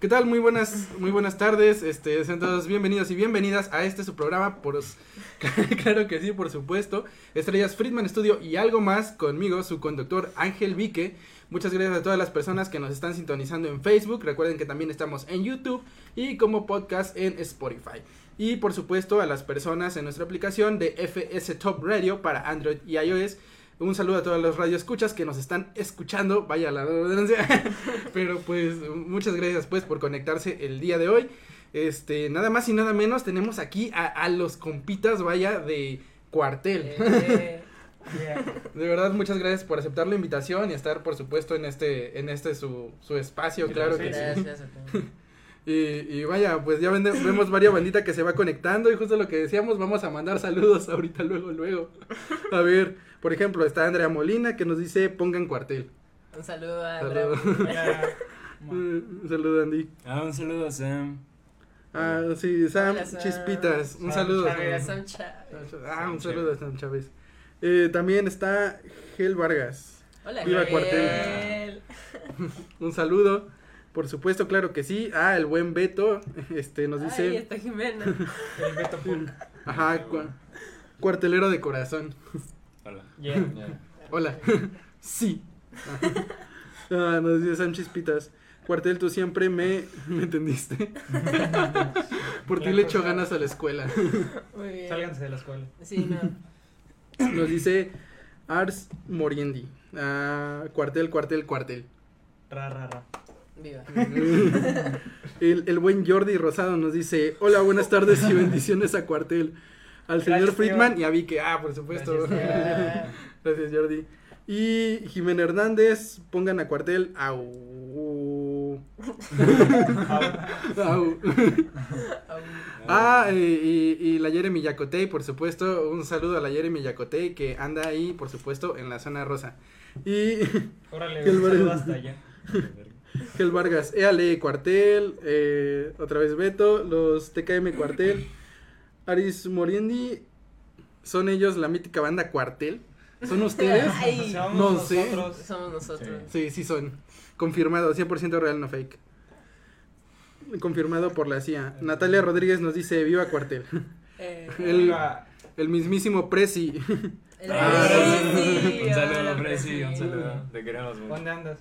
¿Qué tal? Muy buenas, muy buenas tardes. Este, sean todos bienvenidos y bienvenidas a este su programa. Por, claro que sí, por supuesto. Estrellas Friedman Studio y algo más conmigo, su conductor Ángel Vique. Muchas gracias a todas las personas que nos están sintonizando en Facebook. Recuerden que también estamos en YouTube y como podcast en Spotify. Y por supuesto a las personas en nuestra aplicación de FS Top Radio para Android y iOS. Un saludo a todos los radioescuchas que nos están escuchando, vaya la redundancia. Pero pues muchas gracias pues por conectarse el día de hoy. Este, nada más y nada menos tenemos aquí a, a los compitas, vaya, de cuartel. Eh, yeah. De verdad, muchas gracias por aceptar la invitación y estar, por supuesto, en este, en este su, su espacio, claro que sí. Gracias a ti. Y, y vaya, pues ya vende- vemos varias bandita que se va conectando y justo lo que decíamos, vamos a mandar saludos ahorita, luego, luego. A ver, por ejemplo, está Andrea Molina que nos dice pongan cuartel. Un saludo a. Andrea. Un saludo, Andy. Ah, un saludo a Sam. Ah, sí, Sam Hola, Sam. Chispitas. Un Sam saludo. Chávez. Sam. Chávez. Ah, un saludo a Sam Chávez. Eh, también está Gel Vargas. Hola, Viva Gabriel. Cuartel. Un saludo. Por supuesto, claro que sí. Ah, el buen Beto. Este nos Ay, dice. está Jimena. El Beto Punk. Ajá, cua- cuartelero de corazón. Hola. Yeah. Hola. sí. Ah, nos dice Sam Chispitas. Cuartel, tú siempre me, me entendiste. Por ti le echo ganas a la escuela. Muy bien. Sálganse de la escuela. Sí, no. Nos dice Ars Moriendi. Ah, cuartel, cuartel, cuartel. Ra, ra, ra. Viva. El, el buen Jordi Rosado nos dice, hola, buenas tardes y bendiciones a cuartel. Al señor Gracias, Friedman tío. y a Vique, ah, por supuesto. Gracias. Gracias, Jordi. Y Jimena Hernández, pongan a cuartel. Au. Au. Ah, y, y, y la Jeremy Yacotey, por supuesto. Un saludo a la Jeremy Yacotey que anda ahí, por supuesto, en la zona rosa. Y Órale, un saludo barbaridad. hasta allá. Gel Vargas, Eale Cuartel, eh, otra vez Beto, los TKM Cuartel, Aris Moriendi, ¿son ellos la mítica banda Cuartel? ¿Son ustedes? Ay, Somos No sé. nosotros. somos nosotros. Sí, sí son. Confirmado, 100% real, no fake. Confirmado por la CIA. Natalia Rodríguez nos dice, viva Cuartel. Eh, El, Viva. el mismísimo Prezi. el Ah, Prezi, un saludo, Prezi, un saludo. Te queremos mucho. ¿Dónde andas?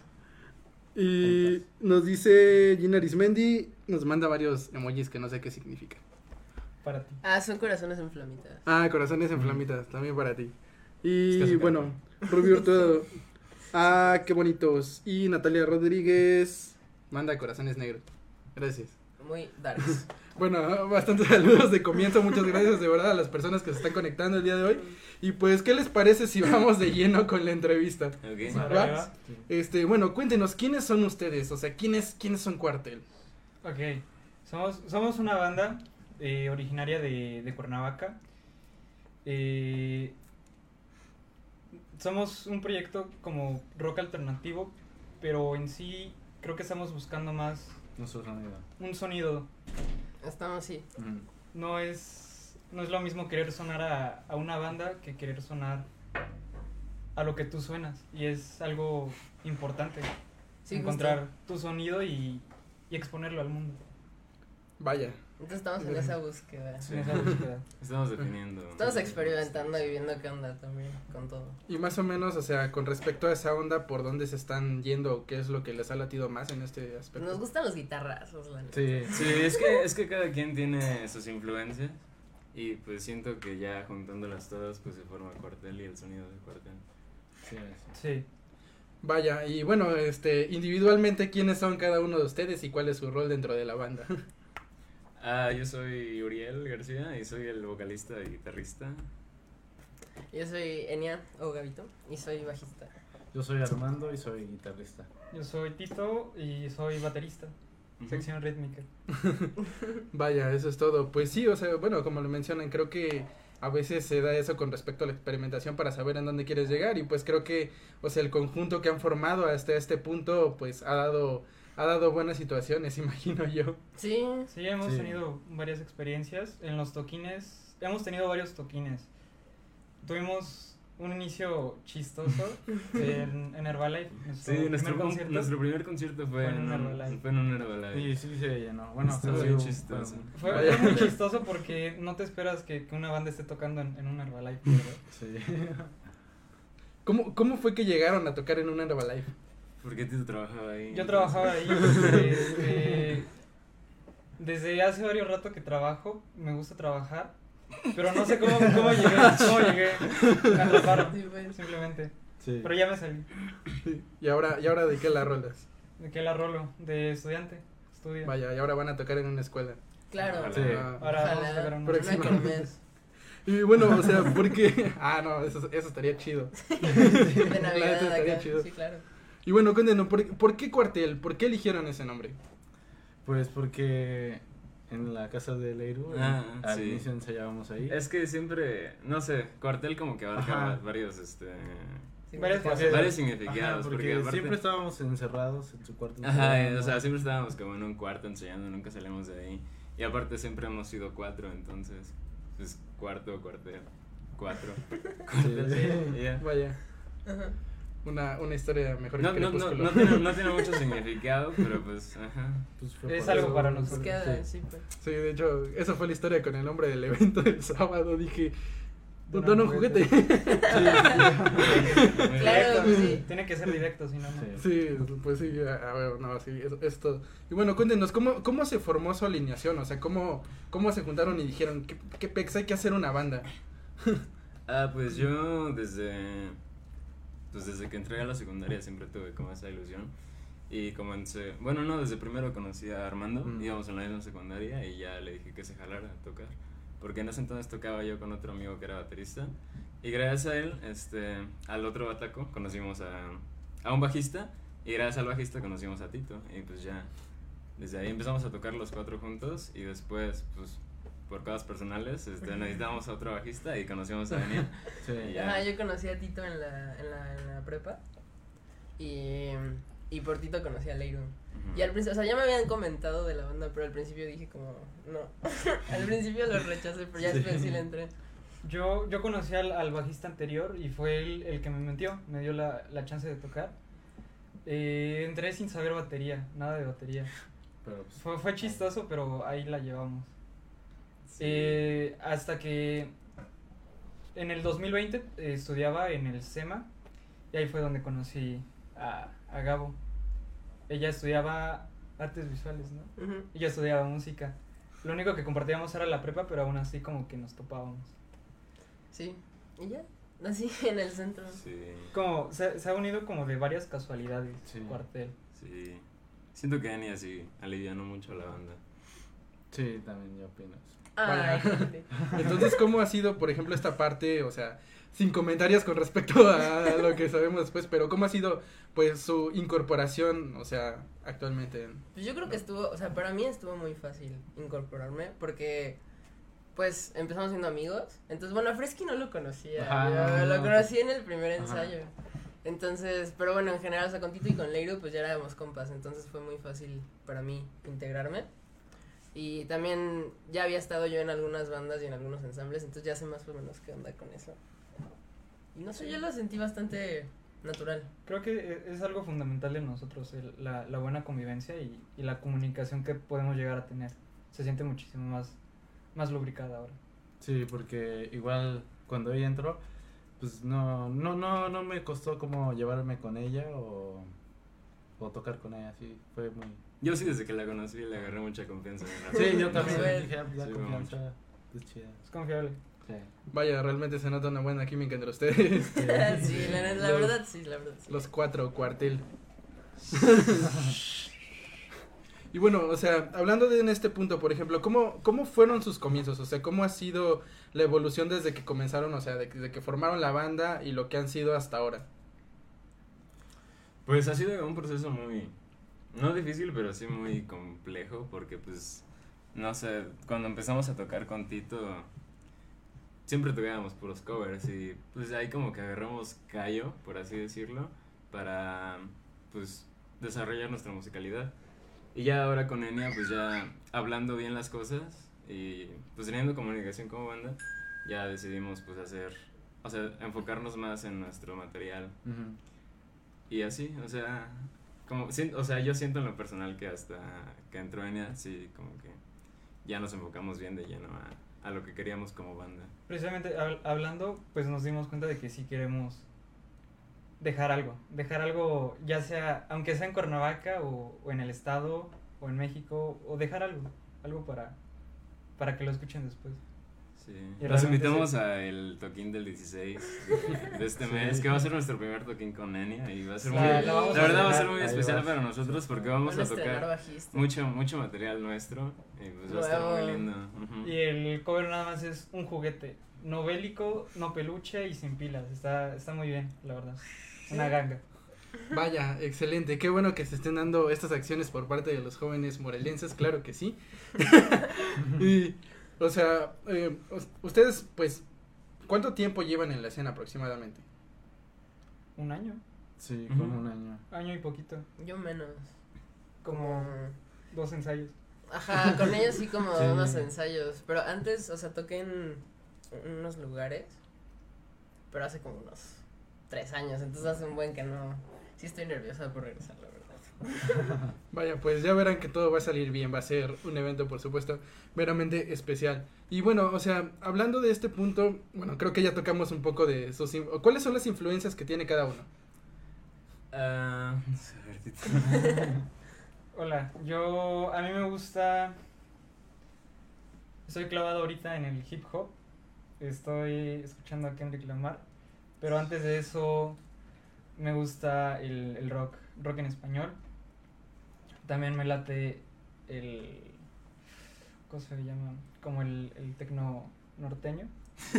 Y nos dice Gina Arismendi, nos manda varios emojis que no sé qué significan. Para ti. Ah, son corazones en flamitas. Ah, corazones en flamitas, también para ti. Es Y que hace bueno, Rubio Hurtado. Ah, qué bonitos. Y Natalia Rodríguez manda corazones negros. Gracias. Muy darks. Bueno, bastantes saludos de comienzo. Muchas gracias de verdad a las personas que se están conectando el día de hoy. Y pues, ¿qué les parece si vamos de lleno con la entrevista? Ok. ¿Va? Órale, va. Este, bueno, cuéntenos, ¿quiénes son ustedes? O sea, ¿quiénes, quiénes son Cuartel? Ok. Somos, somos una banda eh, originaria de, de Cuernavaca. Eh, somos un proyecto como rock alternativo, pero en sí creo que estamos buscando más no digo. un sonido. Estamos así. Ujú. No es, no es lo mismo querer sonar a, a una banda que querer sonar a lo que tú suenas. Y es algo importante Sí, encontrar justo. tu sonido y, y exponerlo al mundo. Vaya. Entonces estamos en esa búsqueda. Sí. En esa búsqueda. Estamos definiendo. Estamos experimentando y viendo qué onda también con todo. Y más o menos, o sea, con respecto a esa onda, ¿por dónde se están yendo? o ¿Qué es lo que les ha latido más en este aspecto? Nos gustan los guitarrazos, la neta. Sí. Sí, es que, es que cada quien tiene sus influencias. Y pues siento que ya juntándolas todas, pues se forma cuartel y el sonido de cuartel. Sí, sí. Sí. Vaya, y bueno, este, individualmente, ¿quiénes son cada uno de ustedes y cuál es su rol dentro de la banda? Ah, yo soy Uriel García y soy el vocalista y guitarrista. Yo soy Enia o Gavito y soy bajista. Yo soy Armando y soy guitarrista. Yo soy Tito y soy baterista, sección rítmica. Vaya, eso es todo. Pues sí, o sea, bueno, como lo mencionan, creo que a veces se da eso con respecto a la experimentación para saber en dónde quieres llegar y pues creo que, o sea, el conjunto que han formado hasta este punto, pues ha dado, ha dado buenas situaciones, imagino yo. Sí, Sí, hemos Sí. tenido varias experiencias. En los toquines, hemos tenido varios toquines. Tuvimos un inicio chistoso en, en Herbalife. Nuestro Sí, primer nuestro, concierto. nuestro primer concierto fue, Fue en Herbalife. fue en un Herbalife. Sí, sí se llenó. Bueno, Estuvo bien hubo- chistoso. Fue, fue muy chistoso porque no te esperas que, que una banda esté tocando en, en un Herbalife. ¿verdad? Sí. ¿Cómo, ¿Cómo fue que llegaron a tocar en un Herbalife? ¿Por qué Tito trabajaba ahí? Yo trabajaba ahí desde, desde hace varios rato que trabajo, me gusta trabajar, pero no sé cómo, cómo llegué, cómo llegué, me atraparon, Sí, simplemente, Sí. pero ya me salí, Sí. Y ahora, y ahora de qué la rolas. me quedé la rolo de estudiante, estudio, Vaya, y ahora van a tocar en una escuela. Claro. Ojalá. Sí. Ah. ahora vamos a Ojalá. tocar una- Pero- Una kermés Y bueno, o sea, ¿por qué? Ah, no, eso, eso estaría chido. de La neta Navidad estaría acá. chido. Sí, claro. Y bueno, cuéntenos, ¿por, por qué cuartel? ¿Por qué eligieron ese nombre? Pues porque en la casa de Leiru, Ah, al sí. inicio ensayábamos ahí. Es que siempre, no sé, cuartel como que abarca Ajá. varios, este... Sí. Varios Ajá, significados, porque, porque, aparte... siempre estábamos encerrados en su cuarto. Ajá, eh, o sea, siempre estábamos como en un cuarto ensayando, nunca salimos de ahí. Y aparte siempre hemos sido cuatro, entonces, pues cuarto, cuartel, cuatro. cuartel, sí, y ya. Vaya, Ajá. Una, una historia mejor No, que no, no, no, tiene, no tiene mucho significado, pero pues, ajá. Pues fue Es algo eso. para Pues nosotros. queda, Sí. sí, pues. Sí, de hecho, esa fue la historia con el nombre del evento del sábado. Dije, Dona un juguete. Claro, sí. Tiene que ser directo, si no, no. Sí. Pues sí, a, ver, no, sí, es, es todo. Y bueno, cuéntenos, ¿cómo, ¿cómo se formó su alineación? O sea, ¿cómo, cómo se juntaron y dijeron, ¿qué, qué pex, hay que hacer una banda? Ah, pues yo desde, pues desde que entré a la secundaria siempre tuve como esa ilusión. Y comencé, bueno, no, desde primero conocí a Armando, Mm. íbamos en la misma secundaria y ya le dije que se jalara a tocar. Porque en ese entonces tocaba yo con otro amigo que era baterista. Y gracias a él, este, al otro bataco, conocimos a, a un bajista. Y gracias al bajista conocimos a Tito. Y pues ya, desde ahí empezamos a tocar los cuatro juntos. Y después, pues, por cosas personales, este, necesitábamos a otro bajista y conocimos a Daniel. Sí. Ajá, yo conocí a Tito en la, en la, en la prepa. Y, y por Tito conocí a Leiru. Y al principio, o sea, ya me habían comentado de la banda, pero al principio dije como, no. al principio lo rechacé, pero ya Sí. después sí le entré. Yo, yo conocí al, al bajista anterior y fue él el que me metió, me dio la, la chance de tocar. Eh, entré sin saber batería, nada de batería. Pero pues, Fue, fue chistoso, pero ahí la llevamos. Sí. Eh, hasta que en el 2020 eh, estudiaba en el SEMA y ahí fue donde conocí a, a Gabo. Ella estudiaba artes visuales, ¿no? Y yo estudiaba música. Lo único que compartíamos era la prepa, pero aún así como que nos topábamos. Sí. Y ya, así en el centro. Sí, Como se, se ha unido como de varias casualidades, Sí. cuartel. sí. Siento que Annie así alivianó mucho a la banda. sí, también yo opino eso. Ay, gente. Entonces, ¿cómo ha sido, por ejemplo, esta parte, o sea, sin comentarios con respecto a lo que sabemos después, pero cómo ha sido, pues, su incorporación, o sea, actualmente? Pues yo creo que estuvo, o sea, para mí estuvo muy fácil incorporarme porque, pues, empezamos siendo amigos. Entonces, bueno, a Fresky no lo conocía. Ajá, yo no, lo no, conocí en el primer Ajá. ensayo. Entonces, pero bueno, en general, o sea, con Tito y con Leiro, pues ya éramos compas. Entonces fue muy fácil para mí integrarme. Y también ya había estado yo en algunas bandas y en algunos ensambles, entonces ya sé más o menos qué onda con eso. Y no sé, yo lo sentí bastante natural. Creo que e- es algo fundamental de nosotros, el- la, la buena convivencia y, y la comunicación que podemos llegar a tener. Se siente muchísimo más, más lubricada ahora. Sí, porque igual cuando ella entró, pues no, no, no, no me costó como llevarme con ella o, o tocar con ella, sí, fue muy... Yo sí desde que la conocí le agarré mucha confianza. en la Sí, yo también Bueno. dije, ah, pues, la Sí, confianza es chida. Es confiable. Sí. Vaya, realmente se nota una buena química entre ustedes. sí, la, la Los- verdad, sí, la verdad. Sí. Los cuatro, cuartel. y bueno, o sea, hablando de en este punto, por ejemplo, ¿cómo, ¿cómo fueron sus comienzos? O sea, ¿cómo ha sido la evolución desde que comenzaron, o sea, de- desde que formaron la banda y lo que han sido hasta ahora? Pues ha sido un proceso muy, no difícil, pero sí muy complejo, porque pues, no sé, cuando empezamos a tocar con Tito, siempre tocábamos puros covers y pues ahí como que agarramos callo, por así decirlo, para pues desarrollar nuestra musicalidad. Y ya ahora con Enya, pues ya hablando bien las cosas y pues teniendo comunicación como banda, ya decidimos pues hacer, o sea, enfocarnos más en nuestro material. Ujú. Y así, o sea, como, o sea, yo siento en lo personal que hasta que entró Enya, sí, como que ya nos enfocamos bien de lleno a, a lo que queríamos como banda. Precisamente hab- hablando, pues nos dimos cuenta de que sí queremos dejar algo, dejar algo, ya sea, aunque sea en Cuernavaca o, o en el estado o en México, o dejar algo, algo para, para que lo escuchen después. Sí. Los invitamos sí. a el toquín del 16 de, este Sí. mes, que va a ser nuestro primer toquín con Enya y va a ser muy, La- verdad va a ser muy especial para nosotros porque vamos a tocar bajista. mucho mucho material nuestro y pues va a estar muy lindo. Y el cover nada más es un juguete, no bélico, no peluche y sin pilas. Está, está muy bien, la verdad. Una ganga. Vaya, excelente. Qué bueno que se estén dando estas acciones por parte de los jóvenes morelenses, claro que sí. y, o sea, eh, us- ustedes, pues, ¿cuánto tiempo llevan en la escena aproximadamente? Un año, Sí, como un año. año y poquito. Yo menos. Como Como. dos ensayos. Ajá, con ellos sí como Sí. unos ensayos. Pero antes, o sea, toqué en unos lugares. Pero hace como unos tres años. Entonces hace un buen que no. Sí estoy nerviosa por regresar, la verdad. Vaya, pues ya verán que todo va a salir bien, va a ser un evento, por supuesto, meramente especial. Y bueno, o sea, hablando de este punto, bueno, creo que ya tocamos un poco de sus... ¿Cuáles son las influencias que tiene cada uno? Ah. Hola, yo a mí me gusta. Estoy clavado ahorita en el hip hop. Estoy escuchando a Kendrick Lamar. Pero antes de eso me gusta el, el rock, rock en español. También me late el. ¿Cómo se llama? Como el, el tecno norteño.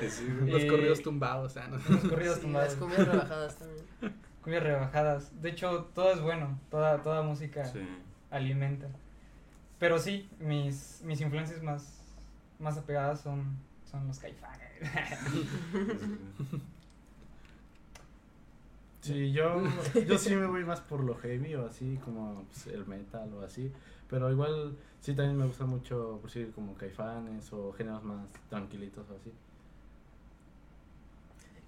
Sí, Los Eh, corridos tumbados, o sea, ¿no? Los corridos Sí, tumbados. las cumbias rebajadas también. Cumbias rebajadas. De hecho, todo es bueno. Toda, toda música sí. alimenta. Pero sí, mis, mis influencias más, más apegadas son, son los caifanes. Sí, yo, yo sí me voy más por lo heavy o así, como pues, el metal o así. Pero igual sí también me gusta mucho, por decir, como caifanes o géneros más tranquilitos o así.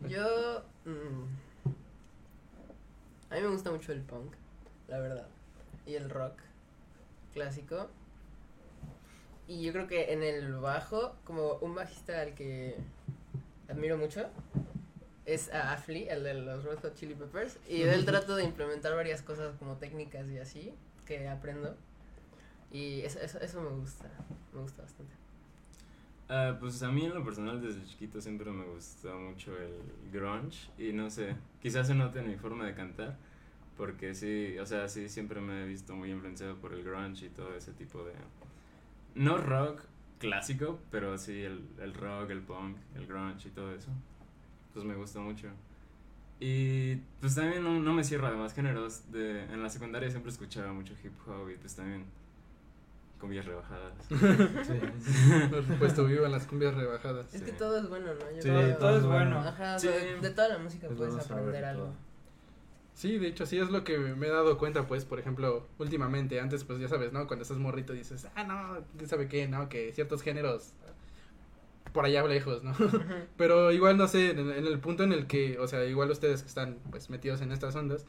Yo. mm, a mí me gusta mucho el punk, la verdad. Y el rock clásico. Y yo creo que en el bajo, como un bajista al que admiro mucho, es a Afli, el de los Red Hot Chili Peppers. Y él trato de implementar varias cosas como técnicas y así, que aprendo. Y eso, eso, eso me gusta, me gusta bastante. Ah, pues a mí en lo personal desde chiquito siempre me gustó mucho el grunge y no sé, quizás se note en mi forma de cantar, porque sí, o sea, sí siempre me he visto muy influenciado por el grunge y todo ese tipo de... No rock clásico, pero sí el, el rock, el punk, el grunge y todo eso. Pues me gusta mucho. Y pues también no, no me cierro a demás géneros. De, en la secundaria siempre escuchaba mucho hip hop y pues también cumbias rebajadas. Sí. Por supuesto, vivan las cumbias rebajadas. Es Sí. que todo es bueno, ¿no? Yo Sí, creo- todo es bueno. Ajá, Sí. de toda la música Es puedes aprender de algo. todo. Sí, de hecho, sí es lo que me he dado cuenta, pues, por ejemplo, últimamente, antes, pues, ya sabes, ¿no? Cuando estás morrito dices, ah, no, ¿quién sabe qué, no? Que ciertos géneros por allá lejos, ¿no? Pero igual, no sé, en, en el punto en el que, o sea, igual ustedes que están, pues, metidos en estas ondas,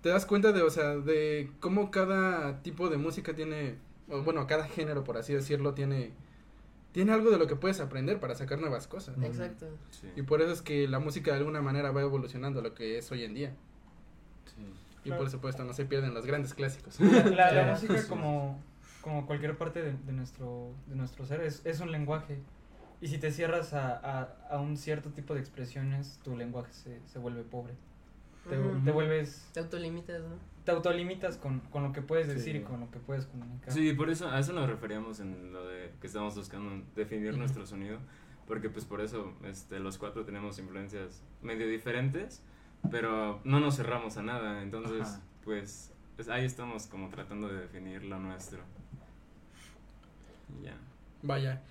te das cuenta de, o sea, de cómo cada tipo de música tiene, o bueno, cada género, por así decirlo, tiene, tiene algo de lo que puedes aprender para sacar nuevas cosas. Ujú. Exacto. Sí. Y por eso es que la música de alguna manera va evolucionando a lo que es hoy en día. Sí. Y Claro. por supuesto no se pierden los grandes clásicos. La, la- la Sí. música como, como cualquier parte de, de nuestro, de nuestro ser es, es un lenguaje. Y si te cierras a, a, a un cierto tipo de expresiones, tu lenguaje se, se vuelve pobre. Te, Ujú. te vuelves, Te autolimitas, ¿no? te autolimitas con, con lo que puedes decir Sí. y con lo que puedes comunicar. Sí, por eso, a eso nos referíamos en lo de que estamos buscando definir Ujú. nuestro sonido, porque pues por eso este, los cuatro tenemos influencias medio diferentes, pero no nos cerramos a nada, entonces Ajá. pues, pues ahí estamos como tratando de definir lo nuestro. Ya. Vaya,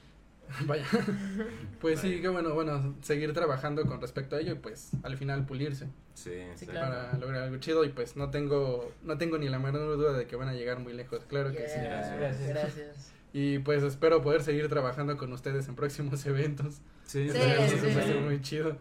vaya. Pues sí, qué bueno, bueno, seguir trabajando con respecto a ello y pues al final pulirse Sí, Sí, claro. para lograr algo chido y pues no tengo, no tengo ni la menor duda de que van a llegar muy lejos, claro que sí. Yeah, Gracias. Gracias. Y pues espero poder seguir trabajando con ustedes en próximos eventos. Sí, Sí, sí. va a ser muy chido.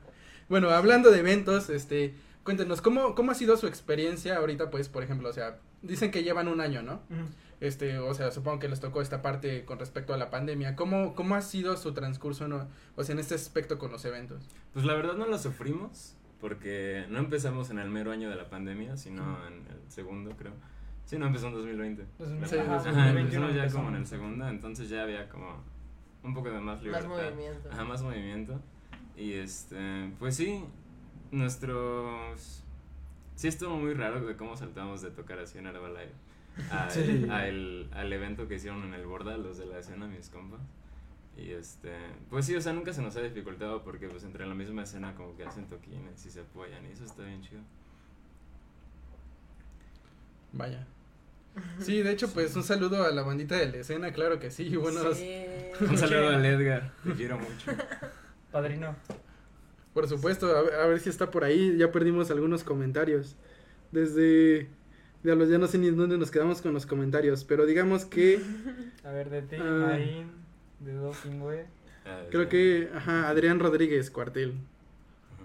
Bueno, hablando de eventos, este, cuéntenos, ¿cómo, ¿cómo ha sido su experiencia ahorita, pues, por ejemplo, o sea, dicen que llevan un año, ¿no? Ujú. Este, o sea, supongo que les tocó esta parte con respecto a la pandemia. ¿Cómo, cómo ha sido su transcurso, no? o sea, en este aspecto con los eventos? Pues la verdad no lo sufrimos porque no empezamos en el mero año de la pandemia, sino en el segundo, creo. Sí, no empezó en 2020. Dos mil- La Sí, pandemia. ajá, Ajá, 2021 empezamos ya empezó. como en el segundo, entonces ya había como un poco de más Más libertad. movimiento. Ajá, más movimiento. Y este, pues sí, nuestros... Sí estuvo muy raro de cómo saltamos de tocar así en Herbalife al, Sí. al, al evento que hicieron en el Borda, los de la escena, mis compas. Y este, pues sí, o sea, nunca se nos ha dificultado porque pues entre la misma escena como que hacen toquines y se apoyan y eso está bien chido. Vaya. Sí, de hecho, pues un saludo a la bandita de la escena, claro que sí. Buenos, Sí. Un saludo al Edgar, te quiero mucho. Padrino. por supuesto, a ver, a ver si está por ahí. Ya perdimos algunos comentarios. Desde. Diablos, ya no sé ni dónde nos quedamos con los comentarios. Pero digamos que. A ver, de ti, Ah. Marín, de Doping, güey. Ah, Creo que. Ajá, Adrián Rodríguez, cuartel.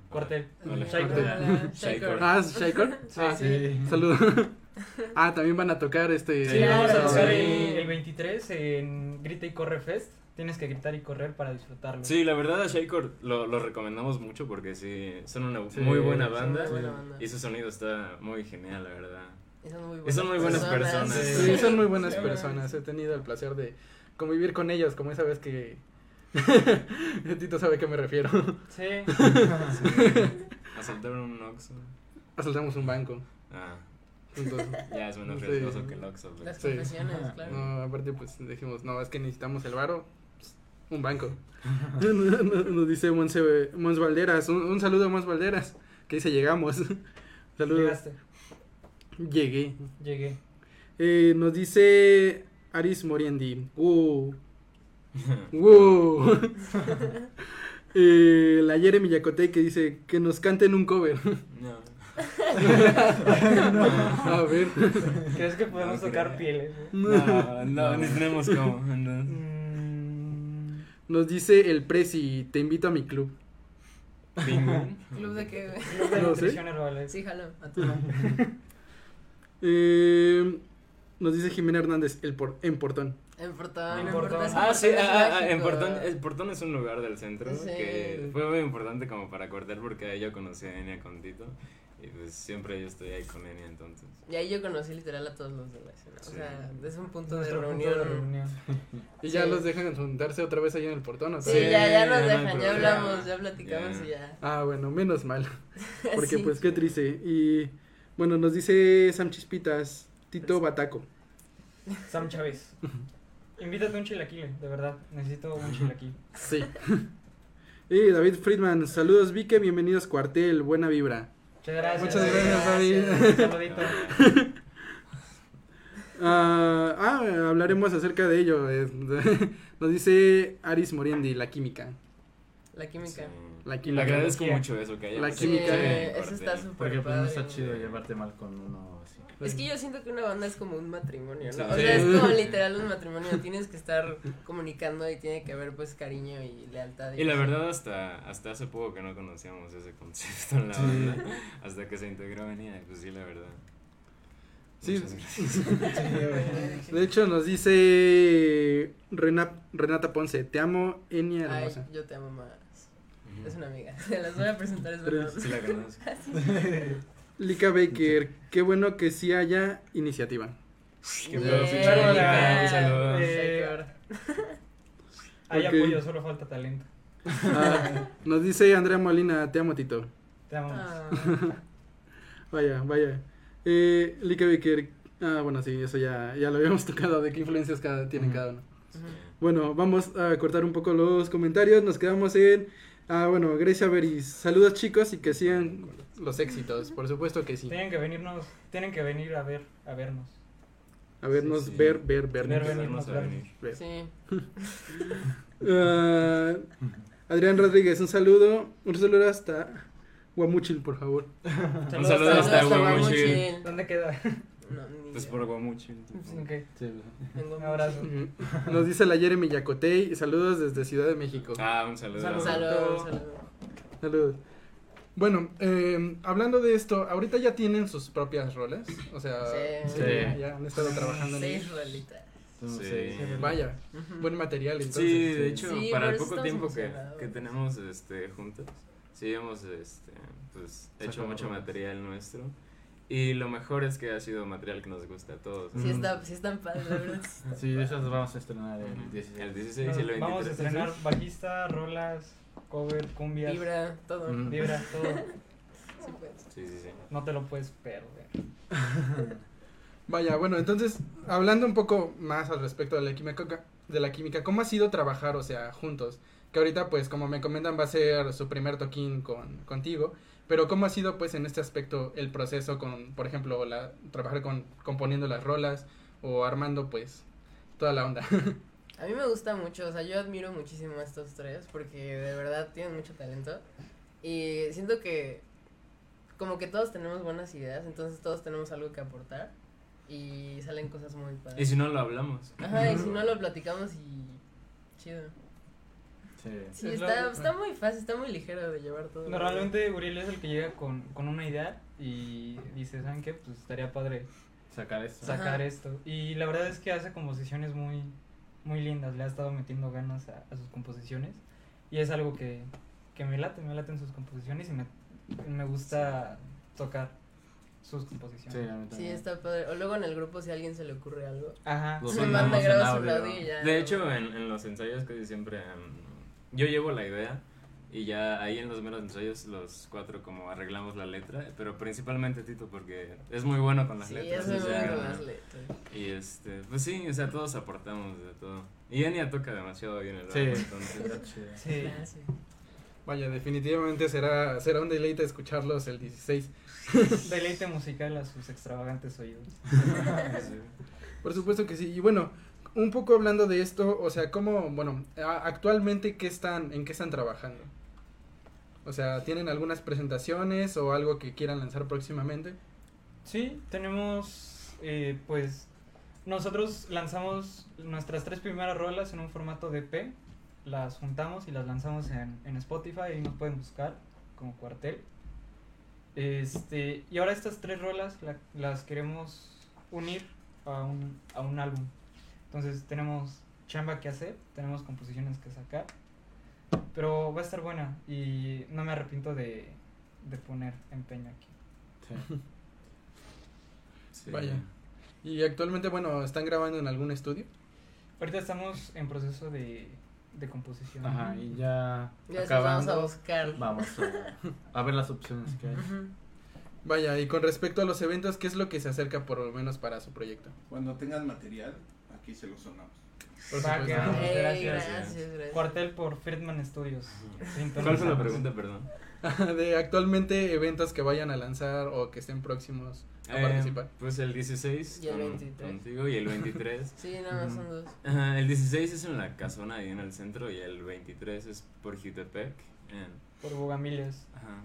Cuartel. Shaikor. Shaikor. Ah, ¿es Shaikor? Sí. Ah, Sí. Saludos. ah, también van a tocar este. Sí, Sí, vamos a tocar sí. el, el 23 en Grita y Corre Fest. Tienes que gritar y correr para disfrutarlo. Sí, la verdad a Shaker lo, lo recomendamos mucho porque sí, son una Sí, muy buena banda. Muy buena banda. Y su sonido está muy genial, la verdad. Y son muy Y son muy buenas personas. Sí, son muy buenas Sí. personas. He tenido el placer de convivir con ellos, como esa vez que. Tito sabe a qué me refiero. Sí. Asaltaron un Oxxo. Asaltamos un banco. Ah, Entonces, ya es menos Sí. riesgoso que el Oxxo. pero- Las Sí. confesiones, claro. no, aparte, pues dijimos, no, es que necesitamos el varo. pues, Un banco. Nos dice Monse, Mons Valderas. Un, un saludo a Mons Valderas. Que dice, llegamos. Saludos. Llegaste. Llegué. Llegué. Eh, nos dice Aris Moriendi. Uh. Uh. eh, la Jeremy Yacote que dice que nos canten un cover. No. A ver. ¿Crees que podemos No tocar pieles? No, no, ni tenemos cómo. no. Mm, Nos dice el Prezi, te invito a mi club. ¿Club de qué? Club de No sé. Sí, jalo. A tu Eh, nos dice Jimena Hernández, el por, en Portón. En Portón. En Portón. Ah, sí, ah, ah, en. Portón, el Portón es un lugar del centro Sí. que fue muy importante como para cortar porque ahí yo conocí a Enya con Tito y pues siempre yo estoy ahí con Enya entonces. Y ahí yo conocí literal a todos los de la escena. O Sí. sea, es un punto de Nuestro punto reunión. de reunión. Y ya Sí. los dejan juntarse otra vez allá en el Portón. ¿o Sí? Sí, ya, ya nos no dejan, ya problema. hablamos, ya platicamos Ya. y ya. Ah, bueno, menos mal. Porque Sí. pues qué triste. Y bueno, nos dice Sam Chispitas, Tito Bataco. Sam Chávez. Invítate un chilaquile, de verdad. Necesito un chilaquil. Sí. y David Friedman, saludos Vique, bienvenidos Cuartel, buena vibra. Muchas gracias. Muchas gracias, David. Un saludito. Ah, ah, hablaremos acerca de ello. eh, Nos dice Aris Moriendi, la química. La química. Sí. La química. le agradezco mucho eso que haya La química. Sí, eh, eso está súper Porque pues no está chido llevarte mal con uno así. Es que yo siento que una banda es como un matrimonio, ¿no? Sí. O sea, es como literal un matrimonio. Tienes que estar comunicando y tiene que haber pues cariño y lealtad. Y la verdad hasta, hasta hace poco que no conocíamos ese concepto en la Sí. banda, hasta que se integró Enya, pues sí, la verdad. Sí. Muchas gracias. De hecho, nos dice Rena- Renata Ponce, te amo, Enia Ay, hermosa. yo te amo más. Es una amiga. Se las voy a presentar, es verdad. Sí la conozco. Lika Baker, qué bueno que sí haya iniciativa. Qué Yeah. pedo, pinche Hola. Mónica, un saludo. Eh, Hay apoyo, solo falta talento. Ah, nos dice Andrea Molina, te amo, Tito. Te amo. Ah, Vaya, vaya. Eh, Lika Baker, ah, bueno, sí, eso ya, ya lo habíamos tocado, de qué influencias cada, tiene Ujú. cada uno. Bueno, vamos a cortar un poco los comentarios. Nos quedamos en Ah, bueno, Grecia Beris, saludos chicos y que sigan los éxitos, por supuesto que sí. Tienen que venirnos, tienen que venir a ver, a vernos. A vernos, Sí, sí. ver, ver, vernos. Ver, venir. Vamos a vernos. venir. ver. Sí. Ah, Adrián Rodríguez, un saludo, un saludo hasta Guamuchil, por favor. Un saludo hasta Guamuchil. ¿Dónde queda? No, ni Pues por Guamuchil. Ok, Sí, Tengo Un abrazo. Nos dice la Jeremy Yacotey, saludos desde Ciudad de México. Ah, un saludo. Saludos. Salud, salud. Saludos. Bueno, eh, hablando de esto, ahorita ya tienen sus propias rolas, o sea, Sí. sí, Sí. ya han estado trabajando en rolitas. entonces, Sí. Vaya, buen material entonces. Sí, de hecho, Sí, para el poco tiempo que, que tenemos este, juntos, sí hemos este, pues, hecho mucho material nuestro. Y lo mejor es que ha sido material que nos gusta a todos. Sí, está, sí están padres, la verdad. sí está Sí, padre. esas vamos a estrenar el 16. El 16 y el 23. Vamos a estrenar bajista, rolas, cover, cumbias, Vibra, todo. Mm. vibra, todo. Sí, pues. Sí, sí, sí. No te lo puedes perder. Vaya, bueno, entonces, hablando un poco más al respecto de la química, de la química, ¿cómo ha sido trabajar, o sea, juntos? Que ahorita, pues, como me comentan, va a ser su primer toquín con, contigo, pero ¿cómo ha sido, pues, en este aspecto el proceso con, por ejemplo, la, trabajar con, componiendo las rolas o armando, pues, toda la onda? A mí me gusta mucho, o sea, yo admiro muchísimo a estos tres porque de verdad tienen mucho talento y siento que como que todos tenemos buenas ideas, entonces todos tenemos algo que aportar y salen cosas muy Y padres. si no lo hablamos. Ajá, y si no lo platicamos y chido. Sí. Sí, Es está, lo- está muy fácil, está muy ligero de llevar todo. Normalmente Uriel es el que llega con, con una idea y dice, ¿saben qué? Pues estaría padre Sacar esto. sacar Ajá. esto. Y la verdad es que hace composiciones muy, muy lindas, le ha estado metiendo ganas a, a sus composiciones y es algo que, que me late, me laten sus composiciones y me, me gusta tocar sus Sí, composiciones. Sí, también. está padre. O luego en el grupo si a alguien se le ocurre algo. Ajá. Se manda, graba su audio. y ya. De hecho, en, en los ensayos casi siempre em, yo llevo la idea y ya ahí en los meros ensayos los cuatro como arreglamos la letra, pero principalmente Tito porque es muy bueno con las Sí, letras. es muy bueno con las letras. Y este, pues sí, o sea, todos aportamos de todo. Y Enya toca demasiado bien el Sí. bajo, entonces. Sí. Sí. Vaya, definitivamente será, será un deleite escucharlos el 16. Deleite musical a sus extravagantes oídos. Por supuesto que sí. Y bueno, un poco hablando de esto, o sea, ¿cómo, bueno, actualmente qué están, en qué están trabajando? O sea, ¿tienen algunas presentaciones o algo que quieran lanzar próximamente? Sí, tenemos, eh, pues, nosotros lanzamos nuestras tres primeras rolas en un formato de EP, las juntamos y las lanzamos en, en Spotify y nos pueden buscar como cuartel. Este, y ahora estas tres rolas la- las queremos unir a un, a un álbum. Entonces tenemos chamba que hacer, tenemos composiciones que sacar, pero va a estar buena y no me arrepiento de, de poner empeño aquí. Sí. Sí. Vaya. Y actualmente, bueno, ¿están grabando en algún estudio? Ahorita estamos en proceso de, de composición. Ajá, y ya, Ya después vamos acabando, a buscar. vamos a, a ver las opciones que hay. Vaya, y con respecto a los eventos, ¿qué es lo que se acerca por lo menos para su proyecto? Cuando tengan material, aquí se lo sonamos. Por Va, supuesto. que vamos. Ey, gracias. gracias, gracias. Cuartel por Friedman Studios. ¿Cuál fue la pregunta, perdón? de actualmente eventos que vayan a lanzar o que estén próximos a Eh, participar. Pues el 16 Y el con- 23. contigo y el 23. Sí, nada más son dos. Ajá, el 16 es en la casona ahí en el centro y el 23 es por Jutepec. Por Bogamiles. ajá.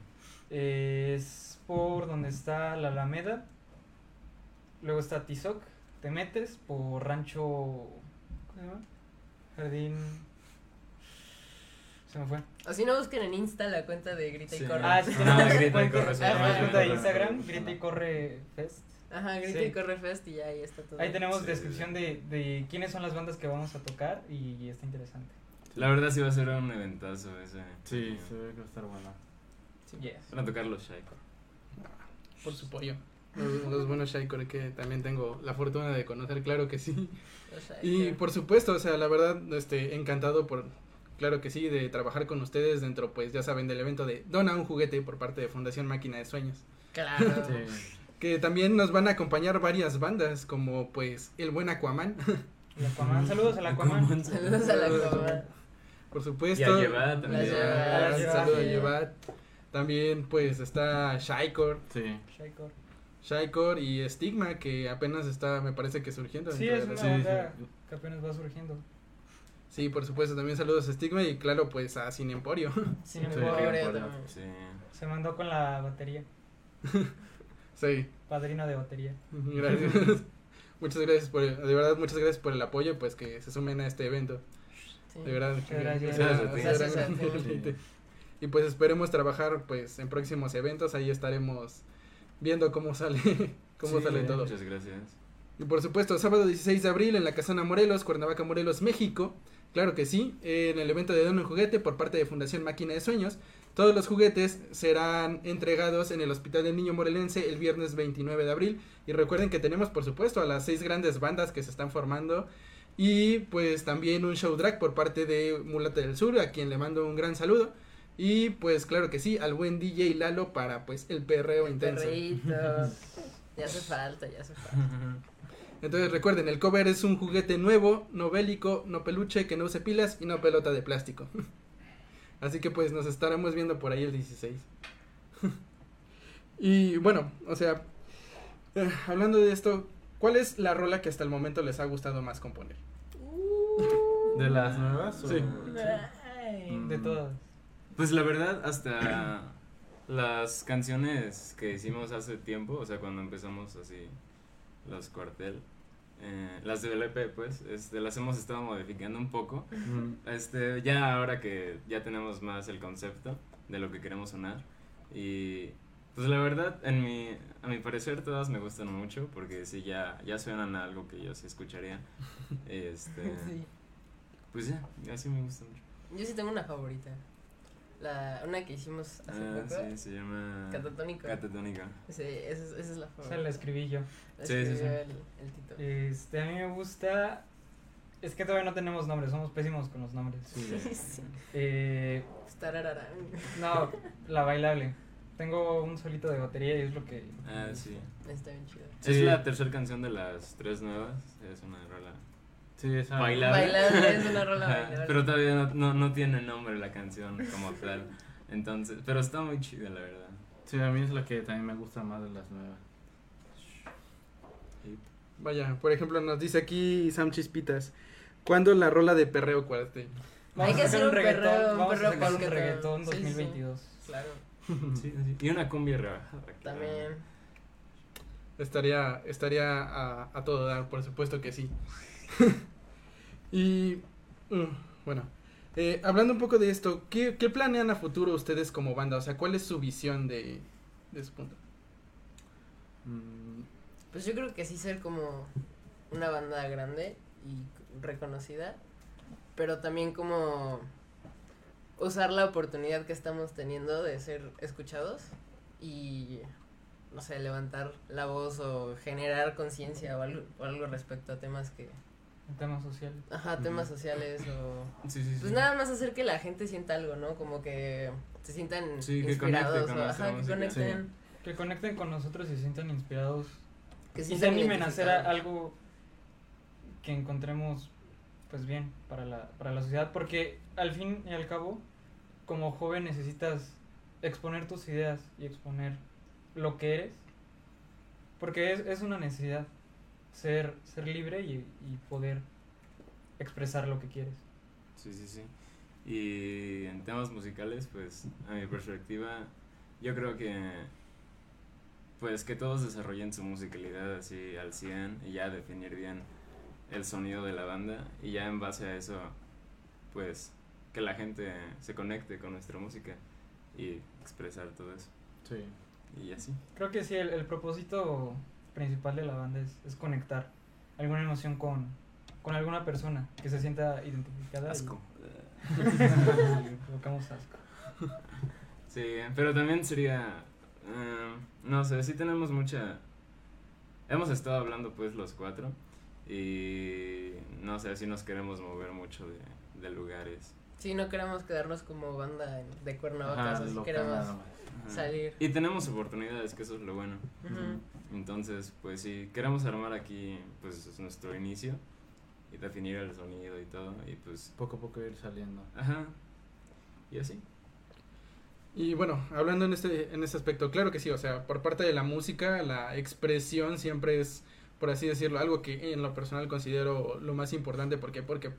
Es por donde está la Alameda. Luego está Tizoc. Te metes por Rancho. ¿Cómo se llama? Jardín. Se me fue. O si no, busquen en Insta la cuenta de Grita Sí. y Corre. Ah, sí, Ah, tenemos Grita y cuenta, Corre, sí, tenemos Ajá. cuenta de Instagram. Grita y Corre Fest. Ajá, Grita Sí. y Corre Fest y ya ahí está todo. Ahí tenemos Sí. descripción de, de quiénes son las bandas que vamos a tocar y está interesante. La verdad sí va a ser un eventazo ese. Sí, se ve que va a estar bueno. Yes. Van a tocar los Shaiko. Por su pollo. Los, los buenos Shaikor que también tengo la fortuna de conocer, claro que sí. Y por supuesto, o sea, la verdad, este, encantado por, claro que sí, de trabajar con ustedes dentro, pues ya saben, del evento de Dona un juguete por parte de Fundación Máquina de Sueños. Claro. Sí. Que también nos van a acompañar varias bandas, como pues El Buen Aquaman, El Aquaman. Saludos al Aquaman. Saludos a la coma. por supuesto. Y a también. Yevat. También pues está Shaikor, Sí. Shaikor. Shaikor y Stigma que apenas está, me parece que surgiendo. Sí, es una sí, banda sí. que apenas va surgiendo. Sí, por supuesto, también saludos a Stigma y claro, pues a Sin Emporio. Sin. Sí. se mandó con la batería. sí, Padrino de batería. gracias. muchas gracias por, el- de verdad, muchas gracias por el apoyo, pues que se sumen a este evento. Sí. De verdad. Gracias. Y pues esperemos trabajar pues en próximos eventos, ahí estaremos viendo cómo sale, cómo Sí, sale todo. Muchas gracias. Y por supuesto, sábado 16 de abril en la Casona Morelos, Cuernavaca, Morelos, México. Claro que sí, en el evento de Dono en Juguete por parte de Fundación Máquina de Sueños. Todos los juguetes serán entregados en el Hospital del Niño Morelense el viernes 29 de abril. Y recuerden que tenemos, por supuesto, a las seis grandes bandas que se están formando. Y pues también un show drag por parte de Mulata del Sur, a quien le mando un gran saludo. Y pues claro que sí, al buen DJ Lalo para pues el perreo intenso. Perrito. Ya hace falta, ya hace falta. Entonces recuerden, el cover es un juguete nuevo, no bélico, no peluche, que no use pilas y no pelota de plástico. Así que pues nos estaremos viendo por ahí el 16. y bueno, o sea, eh, hablando de esto, ¿cuál es la rola que hasta el momento les ha gustado más componer? ¿De las nuevas? o- Sí. De todas. Pues la verdad, hasta las canciones que hicimos hace tiempo, o sea, cuando empezamos así los cuartel, eh, las del EP, pues, este, las hemos estado modificando un poco. Mm. Este, ya ahora que ya tenemos más el concepto de lo que queremos sonar y pues la verdad, en mi, a mi parecer todas me gustan mucho porque sí ya, ya suenan a algo que yo sí escucharía. Este, Sí. pues ya, así me gusta mucho. Yo sí tengo una favorita. La, una que hicimos hace Ah, poco. sí, se llama Catatónico. Catatónica. Sí, esa es, esa es la O sea, la escribí yo. La Sí, sí, sí. El, el Tito. Este, a mí me gusta. Es que todavía no tenemos nombres, somos pésimos con los nombres. Sí. Sí. Eh, Tarararán. no, la bailable. Tengo un solito de batería y es lo que. Ah, sí. Está bien chido. Sí. Es la tercera canción de las tres nuevas. Es una rola. Sí, esa. Bailable. Bailable es una rola bailable. Pero todavía no, no, no tiene nombre la canción como tal. Entonces, pero está muy chida, la verdad. Sí, a mí es la que también me gusta más de las nuevas. Vaya, por ejemplo, nos dice aquí Sam Chispitas, ¿cuándo la rola de perreo cuartel? Hay que a hacer un perreo, un vamos perreo a sacar un reggaetón sí, sí. 2022. Claro, sí. Y una cumbia rebajada. también. Estaría, estaría a, a todo dar, por supuesto que sí. y mm, bueno, eh, hablando un poco de esto, ¿qué, ¿qué planean a futuro ustedes como banda? O sea, ¿cuál es su visión de, de su punto? Mm, Pues yo creo que sí ser como una banda grande y reconocida, pero también como usar la oportunidad que estamos teniendo de ser escuchados y no sé, levantar la voz o generar conciencia o algo respecto a temas que, El tema social. ajá, temas sociales o Sí, sí, sí. pues nada más hacer que la gente sienta algo, ¿no? Como que se sientan Sí, que inspirados conecte con o ajá, que conecten, Que conecten con nosotros y se sientan inspirados. que y se animen a hacer algo que encontremos pues bien para la, para la sociedad. Porque al fin y al cabo, como joven necesitas exponer tus ideas y exponer lo que eres. Porque es, es una necesidad ser, ser libre y, y poder expresar lo que quieres. Sí, sí, sí. Y en temas musicales, pues, a mi perspectiva, yo creo que, pues, que todos desarrollen su musicalidad así al 100 y ya definir bien el sonido de la banda y ya en base a eso, pues, que la gente se conecte con nuestra música y expresar todo eso. sí. Y así. Creo que sí, el, el propósito principal de la banda es, es conectar alguna emoción con, con alguna persona que se sienta identificada. Asco. y provocamos asco. Sí, pero también sería, eh, no sé, sí tenemos mucha, hemos estado hablando pues los cuatro y no sé, sí nos queremos mover mucho de, de lugares. Sí, no queremos quedarnos como banda de Cuernavaca, Ajá, o sea, sí local queremos salir. Y tenemos oportunidades, que eso es lo bueno. Ujú. Entonces, pues sí, queremos armar aquí pues nuestro inicio y definir el sonido y todo, y pues, Poco a poco ir saliendo. ajá, y así. Y bueno, hablando en este, en este aspecto, claro que sí, o sea, por parte de la música, la expresión siempre es, por así decirlo, algo que en lo personal considero lo más importante. ¿Por qué? Porque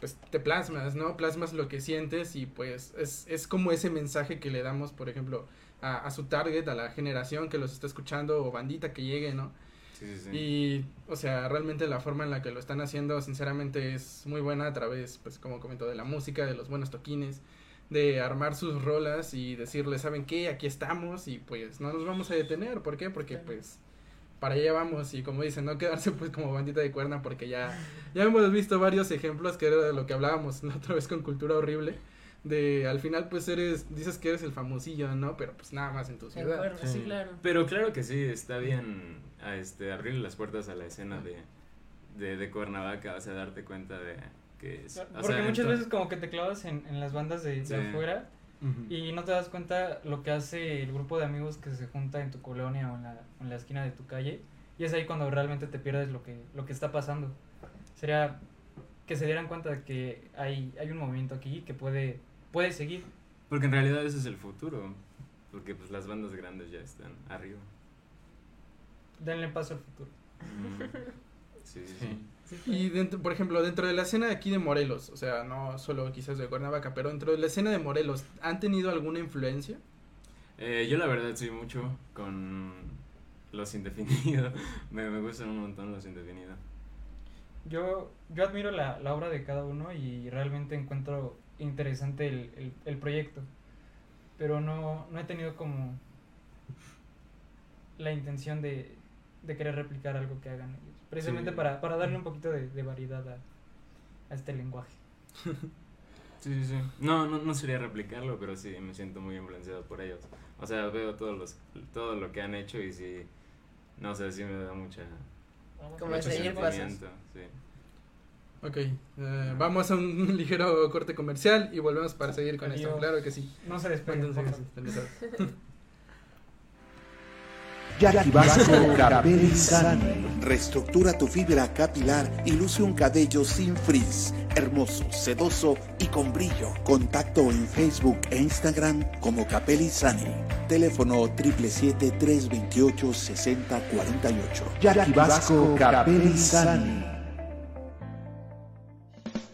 pues te plasmas, ¿no? Plasmas lo que sientes y pues es, es como ese mensaje que le damos, por ejemplo, a, a su target, a la generación que los está escuchando o bandita que llegue, ¿no? Sí, sí, sí. Y, o sea, realmente la forma en la que lo están haciendo, sinceramente, es muy buena a través, pues, como comento, de la música, de los buenos toquines, de armar sus rolas y decirles, ¿saben qué? Aquí estamos y, pues, no nos vamos a detener. ¿Por qué? Porque, pues, para allá vamos y, como dicen, no quedarse, pues, como bandita de cuerna, porque ya, ya hemos visto varios ejemplos que era de lo que hablábamos la otra vez con Cultura Horrible. De, al final, pues, eres, dices que eres el famosillo, ¿no? Pero, pues, nada más en tu ciudad. sí, Sí. claro. Pero claro que sí, está bien a este, abrirle las puertas a la escena de, de, de Cuernavaca, o sea, darte cuenta de que es... o Porque sea, muchas veces como que te clavas en, en las bandas de, de Sí. afuera y no te das cuenta lo que hace el grupo de amigos que se junta en tu colonia o en la, en la esquina de tu calle y es ahí cuando realmente te pierdes lo que, lo que está pasando. Sería que se dieran cuenta de que hay, hay un movimiento aquí que puede, puede seguir. Porque en realidad ese es el futuro, porque pues las bandas grandes ya están arriba. Denle paso al futuro. Mm. Sí, sí, Sí. Y dentro, por ejemplo, dentro de la escena de aquí de Morelos, o sea, no solo quizás de Cuernavaca, pero dentro de la escena de Morelos, ¿han tenido alguna influencia? Eh, yo la verdad sí mucho con los indefinidos. me, me gustan un montón los indefinidos. Yo, yo admiro la, la obra de cada uno y realmente encuentro interesante el, el, el proyecto, pero no, no he tenido como la intención de, de querer replicar algo que hagan ellos, precisamente Sí. para, para darle un poquito de, de variedad a, a este lenguaje. Sí, sí, sí. No, no, no sería replicarlo, pero sí me siento muy influenciado por ellos. O sea, veo todos los, todo lo que han hecho y sí, no sé, sí me da mucha, Como mucho seguir pasos. sentimiento. Sí. Ok, eh, vamos a un ligero corte comercial y volvemos para seguir con esto. Claro que sí. No se despeguen. Jackie Vasco Capelli Sani. Reestructura tu fibra capilar y luce un cabello sin frizz, hermoso, sedoso y con brillo. Contacto en Facebook e Instagram como Capelli Sani. Teléfono 777-328-6048. Jackie Vasco Capelli Sani.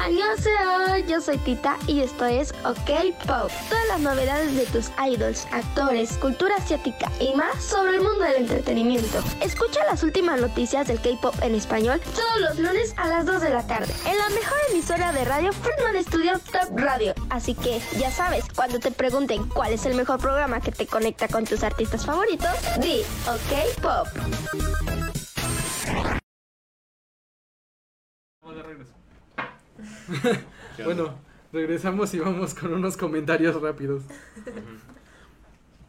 Annyeonghaseyo, yo soy Tita y esto es OK Pop. Todas las novedades de tus idols, actores, cultura asiática y más sobre el mundo del entretenimiento. Escucha las últimas noticias del K-Pop en español todos los lunes a las 2 de la tarde en la mejor emisora de radio Friedman Studio Top Radio. Así que ya sabes, cuando te pregunten cuál es el mejor programa que te conecta con tus artistas favoritos, di OK Pop. Vamos de regreso. Bueno, regresamos y vamos con unos comentarios rápidos.